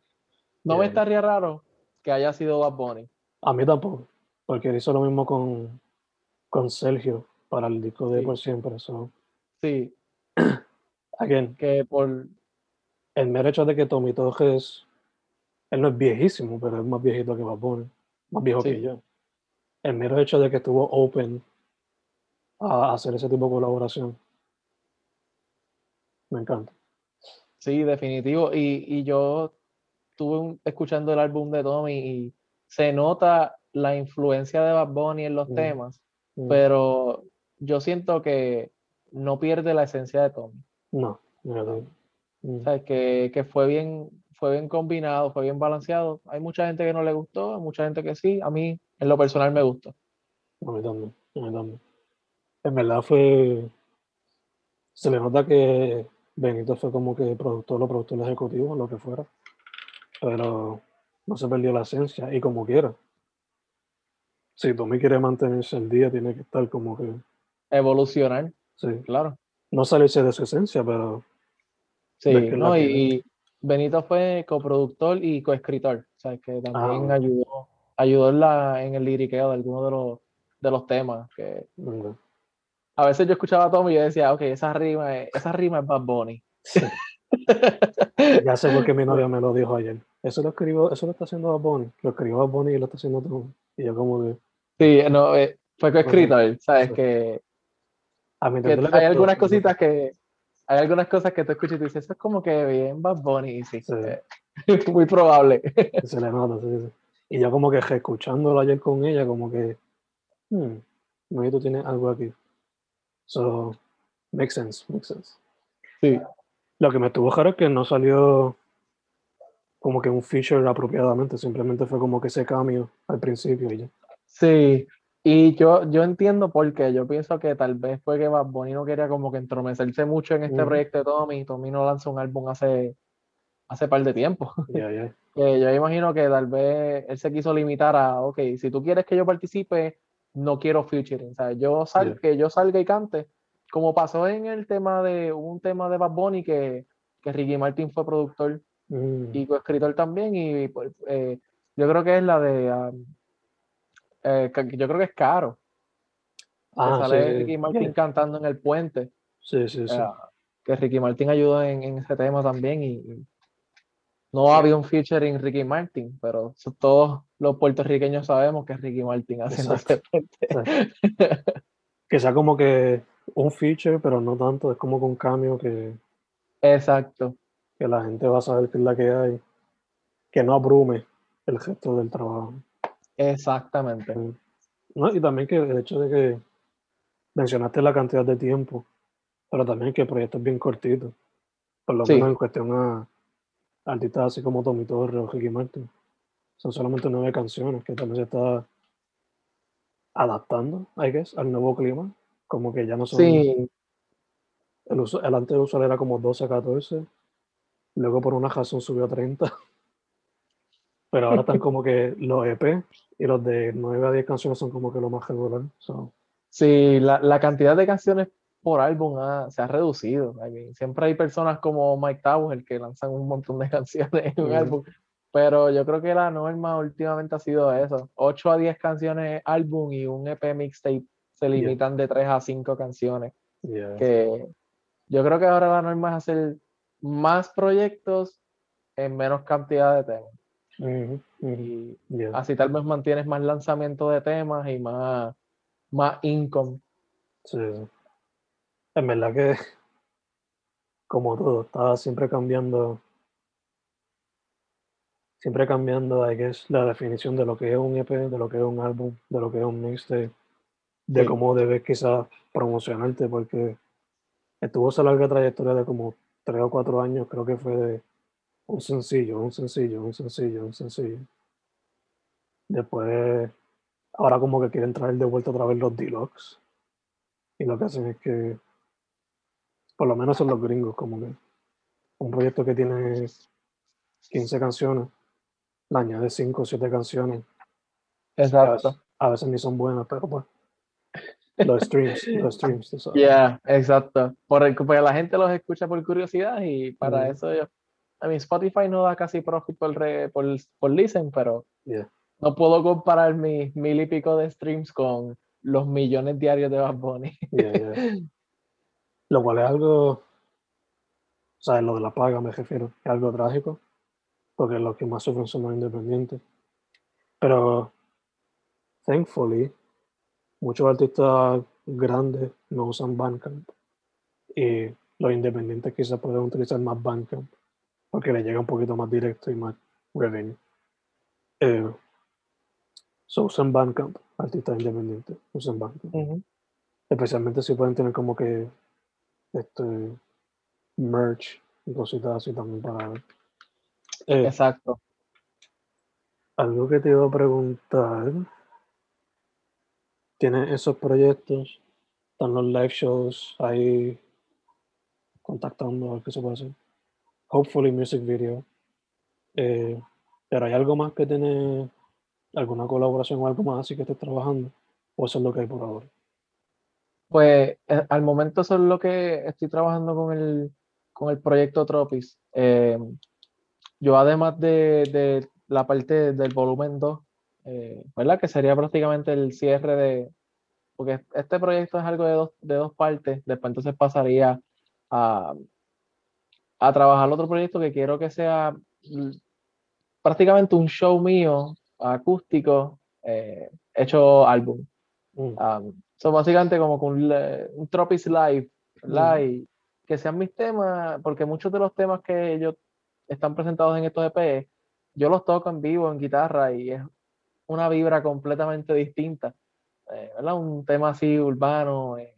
No me estaría raro que haya sido Bad Bunny. A mí tampoco, porque él hizo lo mismo con, con Sergio para el disco de Sí. Por Siempre. So, Sí, *clears throat* again, que por, el mero hecho de que Tommy Torres, él no es viejísimo, pero es más viejito que Bad Bunny, más viejo Sí. que yo. El mero hecho de que estuvo open a hacer ese tipo de colaboración, me encanta. sí, definitivo. Y, y yo estuve un- escuchando el álbum de Tommy y se nota la influencia de Bad Bunny en los Mm. temas, Mm, pero yo siento que no pierde la esencia de Tommy. No, negativo. Mm, ¿Sabes? Que, que fue bien, fue bien combinado, fue bien balanceado. Hay mucha gente que no le gustó, hay mucha gente que sí. A mí, en lo personal, me gustó. A mí también, a mí también. En verdad fue. Se le nota que Benito fue como que productor o productor ejecutivo, lo que fuera. Pero no se perdió la esencia y como quiera. Si Tommy quiere mantenerse al día, tiene que estar como que. Evolucionar, Sí. claro. No salirse de su esencia, pero. Sí, que no, y, Benito fue coproductor y coescritor, ¿sabes? Que también Ah. ayudó, ayudó en, la, en el liriqueo de algunos de los, de los temas. Que a veces yo escuchaba a Tommy y yo decía, ok, esa rima es, esa rima es Bad Bunny. Sí. *laughs* Ya sé por qué mi novia me lo dijo ayer. Eso lo escribió, eso lo está haciendo Bad Bunny. Lo escribió Bad Bunny y lo está haciendo Tommy. Y yo como que. Sí, no, eh, fue coescritor, ¿sabes? Sí. Que, A mi que hay algunas cositas que hay algunas cosas que tú escuchas y tú dices, eso es como que bien Bad Bunny, sí, Sí. eh, *laughs* muy probable. Se le nota, sí, sí. Y yo como que escuchándolo ayer con ella, como que, hmm, maybe tú tienes algo aquí. So, makes sense, makes sense. Sí. Lo que me estuvo raro es que no salió como que un feature apropiadamente, simplemente fue como que ese cambio al principio y ya. Sí, y yo, yo entiendo por qué. Yo pienso que tal vez fue que Bad Bunny no quería como que entromecerse mucho en este proyecto de Tommy. Tommy no lanzó un álbum hace, hace par de tiempo. *laughs* Ya. Que yo imagino que tal vez él se quiso limitar a, ok, si tú quieres que yo participe, no quiero featuring. O sea, yo sal, Yeah. que yo salga y cante, como pasó en el tema de, un tema de Bad Bunny que, que Ricky Martin fue productor Mm, y coescritor también, y pues, eh, yo creo que es la de, um, eh, que- yo creo que es Caro, que Ah, sale sí, sí. Ricky Martin cantando en el puente, Sí, sí, sí. eh, que Ricky Martin ayudó en, en ese tema también, y, y no había un featuring Ricky Martin, pero todos los puertorriqueños sabemos que es Ricky Martin haciendo ese puente. Que sea como que un feature, pero no tanto, es como que un cambio que, Exacto, que la gente va a saber que es la que hay, que no abrume el gesto del trabajo. Exactamente. No, y también que el hecho de que mencionaste la cantidad de tiempo, pero también que el proyecto es bien cortito, por lo Sí. menos en cuestión a artistas así como Tommy Torres o Ricky Martin. Son solamente nueve canciones que también se está adaptando, I guess, al nuevo clima. Como que ya no son. Sí, El, uso- el antes usual era como 12 a 14, luego por una razón subió a 30. Pero ahora están *laughs* como que los EP y los de 9 a 10 canciones son como que lo más regular. So, sí, la, la cantidad de canciones por álbum ha- se ha reducido. I mean, siempre hay personas como Mike Towers que lanzan un montón de *laughs* canciones en un álbum, pero yo creo que la norma últimamente ha sido eso. 8 a 10 canciones álbum y un EP mixtape se limitan de 3 a 5 canciones. yeah. Que yo creo que ahora la norma es hacer más proyectos en menos cantidad de temas. Ujú, ujú, Y yeah. así tal vez mantienes más lanzamiento de temas y más, más income. Sí, sí. En verdad que, como todo, está siempre cambiando, siempre cambiando, I guess, la definición de lo que es un EP, de lo que es un álbum, de lo que es un mixtape, de Sí. cómo debes quizás promocionarte, porque estuvo esa larga trayectoria de como tres o cuatro años, creo que fue de un sencillo, un sencillo, un sencillo, un sencillo. Después, ahora como que quieren traer de vuelta otra vez los deluxe. Y lo que hacen es que, por lo menos son los gringos, como que un proyecto que tiene 15 canciones, le añade 5 o 7 canciones. A Exacto. veces, a veces ni son buenas, pero pues. Los streams, los streams, tú sabes. Yeah, exacto. Por porque la gente los escucha por curiosidad y para eso yo. A mí Spotify no da casi profit por, re- por, por listen, pero Yeah. no puedo comparar mis mil y pico de streams con los millones diarios de Bad Bunny. Yeah, yeah. *laughs* Lo cual es algo, o sea, lo de la paga me refiero, es algo trágico, porque los que más sufren son los independientes. Pero, thankfully, muchos artistas grandes no usan Bandcamp y los independientes quizás pueden utilizar más Bandcamp porque le llega un poquito más directo y más revenue. Eh, so usan Bandcamp, artistas independientes, usan Bandcamp especialmente si pueden tener como que este merch y cositas así también para ver. Eh, Exacto. algo que te iba a preguntar ¿tienes esos proyectos? ¿Están los live shows ahí contactando a ver qué se puede hacer? Hopefully music video. Eh, pero hay algo más que tiene alguna colaboración o algo más así que estés trabajando o eso es lo que hay por ahora. Pues eh, al momento eso es lo que estoy trabajando con el, con el proyecto Tropis. Eh, yo además de, de la parte del volumen 2, eh, ¿verdad? Que sería prácticamente el cierre de, porque este proyecto es algo de dos, de dos partes, después entonces pasaría a, a trabajar otro proyecto que quiero que sea mm, prácticamente un show mío acústico eh, hecho álbum. Mm, Um, so básicamente como un, un Tropis Live, ¿verdad? Y que sean mis temas, porque muchos de los temas que ellos están presentados en estos EP, yo los toco en vivo, en guitarra, y es una vibra completamente distinta. Eh, ¿verdad? Un tema así urbano, eh,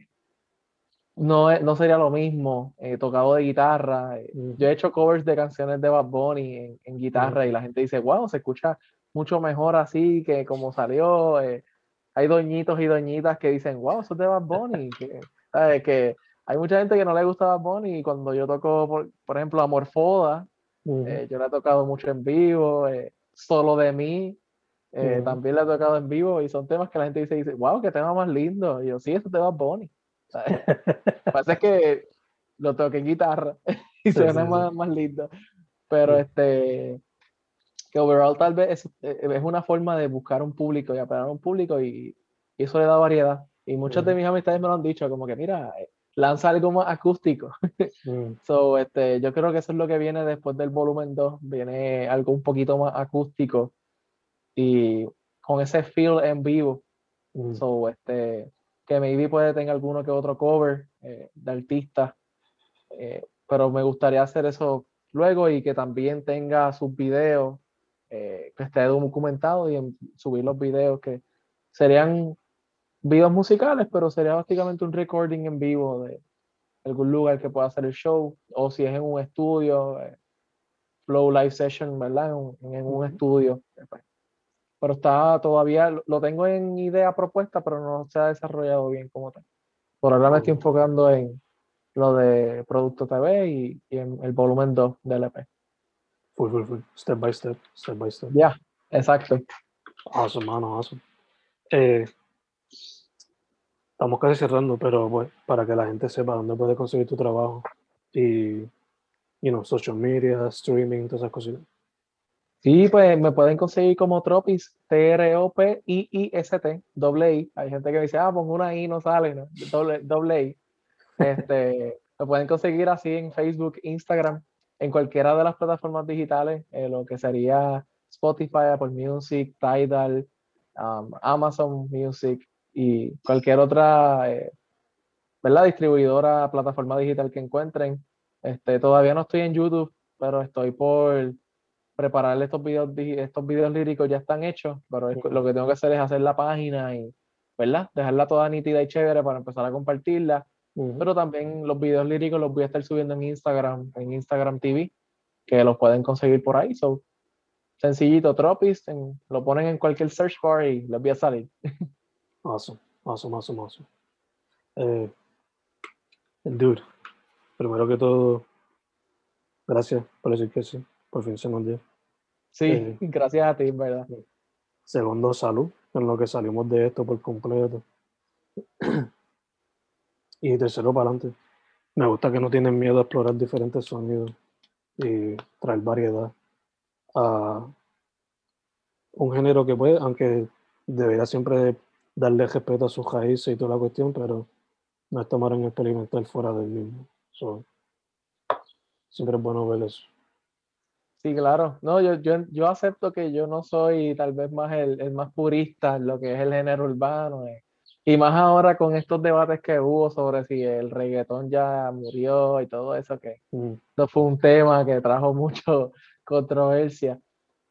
no, no sería lo mismo eh, tocado de guitarra. Yo he hecho covers de canciones de Bad Bunny en, guitarra y la gente dice, wow, se escucha mucho mejor así que como salió. hay doñitos y doñitas que dicen, wow, eso es de Bad Bunny. que, que hay mucha gente que no le gusta Bad Bunny y cuando yo toco, por, por ejemplo, Amorfoda, yo la he tocado mucho en vivo, solo de mí, eh, también le ha tocado en vivo y son temas que la gente dice, dice wow, qué tema más lindo. Y yo, sí, tema es Bonnie. Lo que pasa es que lo toqué en guitarra *laughs* y se suena más, más, lindo. Pero este, que overall tal vez es, es, una forma de buscar un público y apelar a un público y, y, eso le da variedad. Y muchas de mis amistades me lo han dicho, como que mira, eh, lanza algo más acústico. *laughs* so, este, yo creo que eso es lo que viene después del volumen 2, viene algo un poquito más acústico y con ese feel en vivo. Mm. So, este, que maybe puede tener alguno que otro cover eh, de artista, eh, pero me gustaría hacer eso luego y que también tenga sus videos, eh, que esté documentado y subir los videos que serían videos musicales, pero sería básicamente un recording en vivo de algún lugar que pueda hacer el show, o si es en un estudio, Flow Live Session, ¿verdad? En, en un estudio. Pues, pero está todavía, lo tengo en idea propuesta, pero no se ha desarrollado bien como tal. Por ahora me estoy enfocando en lo de Producto TV y, en el volumen 2 del EP. Full, full, full. Step by step, step by step. Ya, exacto. Awesome, mano, awesome. Eh, estamos casi cerrando, pero bueno, para que la gente sepa dónde puede conseguir tu trabajo y, you know, social media, streaming, todas esas cosas. Sí, pues me pueden conseguir como Tropis, T-R-O-P-I-I-S-T, doble I. Hay gente que dice, ah, pongo una I, no sale, ¿no? Doble, doble I. Este, *laughs* me pueden conseguir así en Facebook, Instagram, en cualquiera de las plataformas digitales, eh, lo que sería Spotify, Apple Music, Tidal, um, Amazon Music y cualquier otra, eh, ¿verdad? Distribuidora, plataforma digital que encuentren. Este, todavía no estoy en YouTube, pero estoy por prepararle estos videos, estos videos líricos ya están hechos, pero lo que tengo que hacer es hacer la página y, ¿verdad? Dejarla toda nítida y chévere para empezar a compartirla. Pero también los videos líricos los voy a estar subiendo en Instagram, en Instagram TV, que los pueden conseguir por ahí. So, sencillito, Tropis, lo ponen en cualquier search bar y les voy a salir. *laughs* Awesome, awesome, awesome, awesome. Eh, dude, primero que todo, gracias por decir que sí por fin se nos dio. Sí, eh, *laughs* gracias a ti, ¿verdad? Segundo, salud, en lo que salimos de esto por completo. *clears throat* y tercero, para adelante. Me gusta que no tienen miedo a explorar diferentes sonidos y traer variedad a un género que puede, aunque debería siempre darle respeto a sus raíces y toda la cuestión, pero no es tomar en experimental fuera del mismo. siempre es bueno ver eso. Sí, claro. No, yo, yo, yo acepto que yo no soy tal vez más el, el más purista en lo que es el género urbano. Eh. Y más ahora con estos debates que hubo sobre si el reggaetón ya murió y todo eso, que mm. no fue un tema que trajo mucho *laughs* controversia.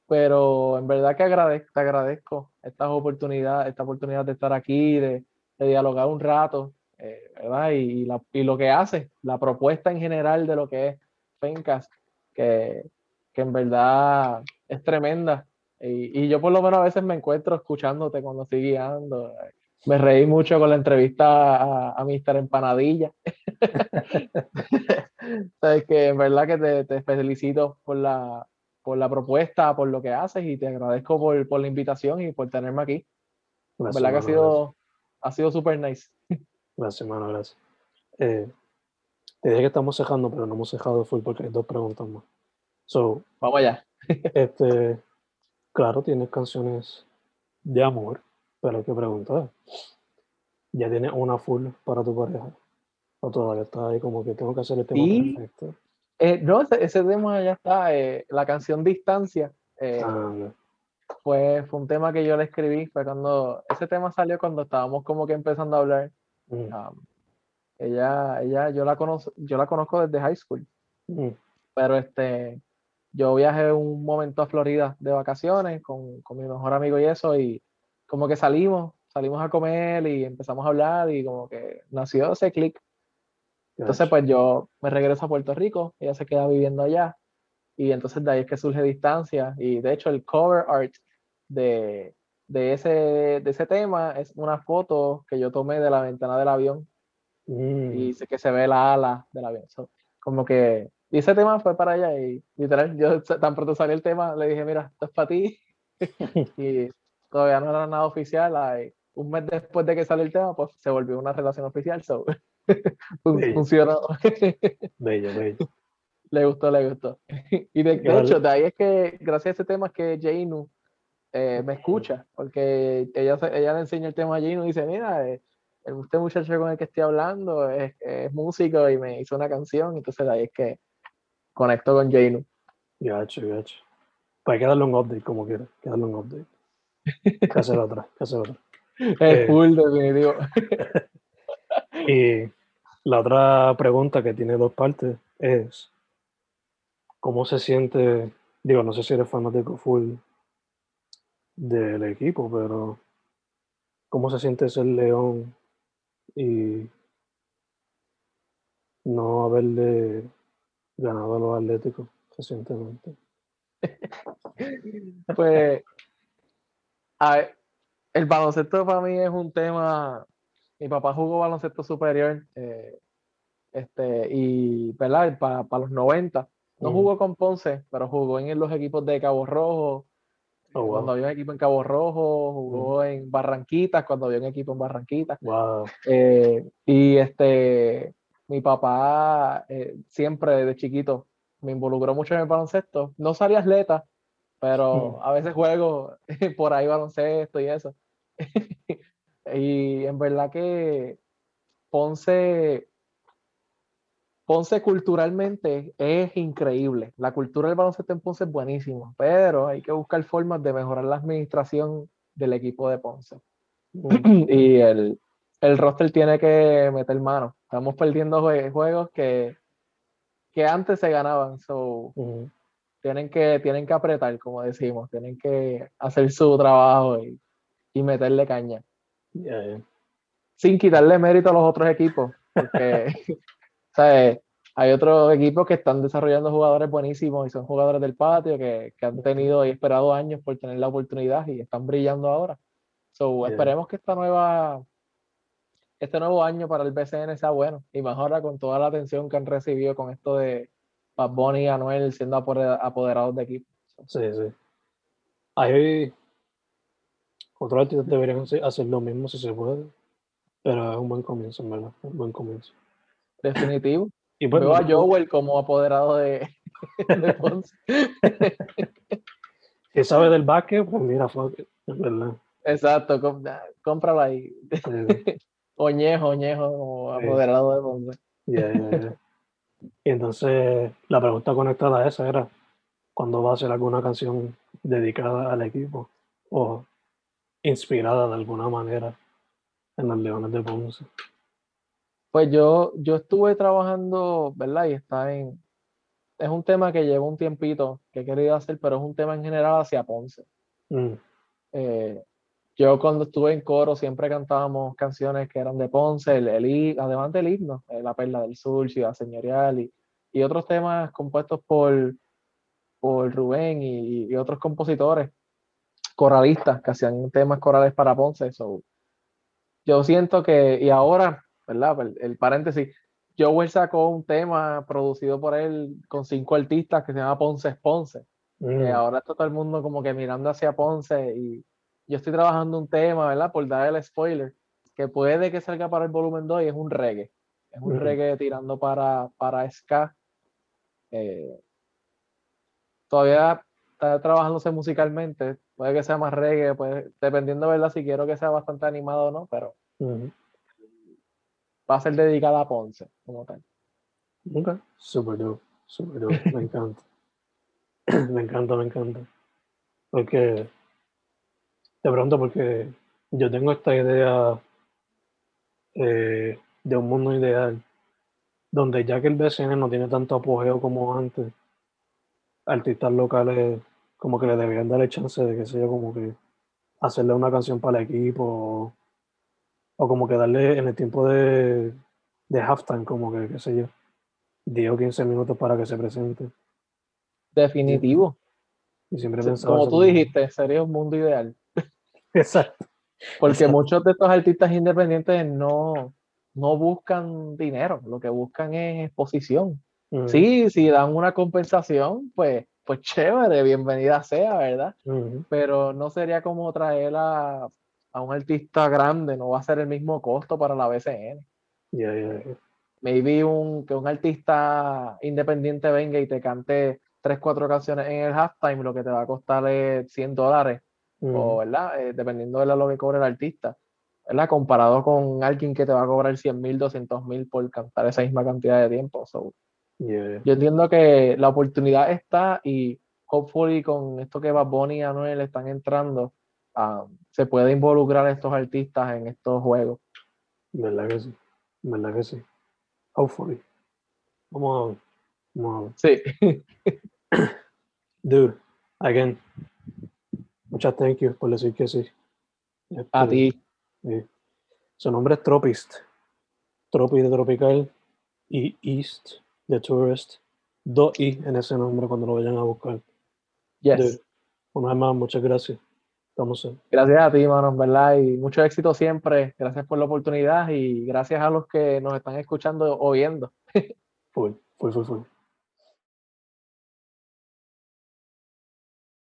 Pero en verdad que agradezco, te agradezco esta oportunidad, esta oportunidad de estar aquí, de, de dialogar un rato, eh, ¿verdad? Y, la, y, lo que hace, la propuesta en general de lo que es Fencas, que que en verdad es tremenda. Y, y, yo por lo menos a veces me encuentro escuchándote cuando estoy guiando. Me reí mucho con la entrevista a, a Mr. Empanadilla. *laughs* Sabes que en verdad que te, te, felicito por la, por la propuesta, por lo que haces y te agradezco por, por la invitación y por tenerme aquí. Gracias, verdad que ha sido, ha sido súper nice. *laughs* Gracias, hermano, gracias. Eh, te dije que estamos cejando, pero no hemos cejado full porque hay dos preguntas más. So, Vamos allá. *laughs* este, claro, tienes canciones de amor, pero hay que preguntar. ¿Ya tienes una full para tu pareja? ¿O todavía está ahí como que tengo que hacer el tema perfecto? Eh, no, ese, tema ya está. Eh, la canción Distancia. Eh, ah, fue, fue un tema que yo le escribí. Fue cuando. Ese tema salió cuando estábamos como que empezando a hablar. Mm. Um, ella, ella, yo la conozco, yo la conozco desde high school. Mm. Pero este yo viajé un momento a Florida de vacaciones con, con mi mejor amigo y eso, y como que salimos, salimos a comer y empezamos a hablar y como que nació ese clic. Entonces, pues yo me regreso a Puerto Rico, ella se queda viviendo allá y entonces de ahí es que surge distancia y de hecho el cover art de, de, ese, de ese tema es una foto que yo tomé de la ventana del avión Mm, y sé que se ve la ala del avión. So, como que y ese tema fue para ella y literal, yo tan pronto salió el tema, le dije, mira, esto es para ti. *laughs* y todavía no era nada oficial. ay, un mes después de que salió el tema, pues se volvió una relación oficial. So, *laughs* funcionó. *laughs* bello, bello. le gustó, le gustó. y de, de hecho, de ahí es que, gracias a ese tema, es que Jainu eh, me escucha, porque ella, ella le enseña el tema a Jainu y dice, mira, eh, este muchacho con el que estoy hablando es, es músico y me hizo una canción, entonces de ahí es que conecto con Jainu. Gacho, gacho. Pues hay que darle un update como quiera. Hay que darle un update. ¿Qué hacer otra? ¿Qué hacer otra? *laughs* Es Eh. full, definitivo. *laughs* Y la otra pregunta que tiene dos partes es ¿cómo se siente? Digo, no sé si eres fanático full del equipo, pero ¿cómo se siente ser León y no haberle ganado a los Atléticos recientemente? *laughs* Pues, a ver, el baloncesto para mí es un tema. Mi papá jugó baloncesto superior, eh, este, y, ¿verdad? Para, los 90. No jugó con Ponce, pero jugó en los equipos de Cabo Rojo. Oh, wow. Cuando había un equipo en Cabo Rojo, jugó en Barranquitas, cuando había un equipo en Barranquitas. Wow. Eh, y este, mi papá eh, siempre desde chiquito me involucró mucho en el baloncesto. No salía atleta, pero a veces juego *laughs* por ahí baloncesto y eso. *laughs* y en verdad que Ponce, Ponce culturalmente es increíble. La cultura del baloncesto en Ponce es buenísima, pero hay que buscar formas de mejorar la administración del equipo de Ponce Mm, *clears throat* y el, el roster tiene que meter mano. Estamos perdiendo jue- juegos que, que antes se ganaban, so mm, tienen que, tienen que apretar, como decimos, tienen que hacer su trabajo y, y meterle caña. yeah, yeah. Sin quitarle mérito a los otros equipos, porque *laughs* ¿sabes? hay otros equipos que están desarrollando jugadores buenísimos y son jugadores del patio que, que han tenido y esperado años por tener la oportunidad y están brillando ahora. So, Yeah. esperemos que esta nueva, este nuevo año para el BCN sea bueno y mejora con toda la atención que han recibido con esto de Bad Bunny y Anuel siendo apode- apoderados de equipo. Sí, sí. Hay otros artistas deberían hacer, lo mismo si se puede, pero es un buen comienzo, en verdad, un buen comienzo. Definitivo. *clears throat* Y pues, Veo a Joel como apoderado de, *laughs* de Ponce. *laughs* si sabe del básquet, pues mira, fuck it, es verdad. Exacto, cómpralo ahí. Sí, Oñejo, Oñejo como apoderado de Ponce. yeah, yeah, yeah. Y entonces la pregunta conectada a esa era, ¿cuándo va a ser alguna canción dedicada al equipo o inspirada de alguna manera en los Leones de Ponce? Pues yo, yo estuve trabajando, ¿verdad? Y está en. Es un tema que lleva un tiempito que he querido hacer, pero es un tema en general hacia Ponce. Mm, Eh, yo cuando estuve en coro siempre cantábamos canciones que eran de Ponce, el, el además del himno, eh, La Perla del Sur, Ciudad Señorial y, y otros temas compuestos por, por Rubén y, y otros compositores coralistas que hacían temas corales para Ponce. so, yo siento que, y ahora, ¿verdad? El, el paréntesis, Joel sacó un tema producido por él con cinco artistas que se llama Ponce es Ponce. mm, que ahora está todo el mundo como que mirando hacia Ponce y yo estoy trabajando un tema, ¿verdad? Por dar el spoiler, que puede que salga para el volumen 2 y es un reggae. Es un Ujú. reggae tirando para, para ska. Eh, todavía está trabajándose musicalmente, puede que sea más reggae, puede- dependiendo, ¿verdad? Si quiero que sea bastante animado o no, pero mm. va a ser dedicada a Ponce, como tal. Ok, super dope, super dope, *laughs* *clears throat* me encanta. me encanta, me encanta. Porque, de pronto, porque yo tengo esta idea eh, de un mundo ideal, donde ya que el BCN no tiene tanto apogeo como antes, artistas locales como que le debían dar el chance de, qué sé yo, como que hacerle una canción para el equipo o, como que darle en el tiempo de, de halftime, como que, qué sé yo, 10 o 15 minutos para que se presente. Definitivo. Y siempre pensaba Como tú dijiste, sería un mundo ideal. Exacto. Porque Exacto. muchos de estos artistas independientes no, no buscan dinero, lo que buscan es exposición. Sí, si dan una compensación, pues, pues chévere, bienvenida sea, ¿verdad? Pero no sería como traer a, a un artista grande, no va a ser el mismo costo para la BCN. ya, ya, ya. Maybe un, que un artista independiente venga y te cante tres, cuatro canciones en el halftime, lo que te va a costar es 100 dólares, o, ¿verdad? Eh, dependiendo de lo que cobre el artista, ¿verdad? Comparado con alguien que te va a cobrar 100 mil, 200 mil por cantar esa misma cantidad de tiempo. So, yo entiendo que la oportunidad está y hopefully con esto que Bad Bunny y Anuel están entrando, ah, se puede involucrar a estos artistas en estos juegos. ¿Verdad que sí? ¿Verdad que sí? Hopefully. Vamos a ver. Vamos a ver. Sí, Dude, again, muchas thank you por decir que sí. a Este, ti. sí. Su nombre es Tropist. Tropi de tropical y East de tourist. Dos I en ese nombre cuando lo vayan a buscar. Yes. Dude, una vez más, muchas gracias. Estamos en. Gracias a ti, mano, verdad, y mucho éxito siempre. Gracias por la oportunidad y gracias a los que nos están escuchando o viendo. Full, full, full, full.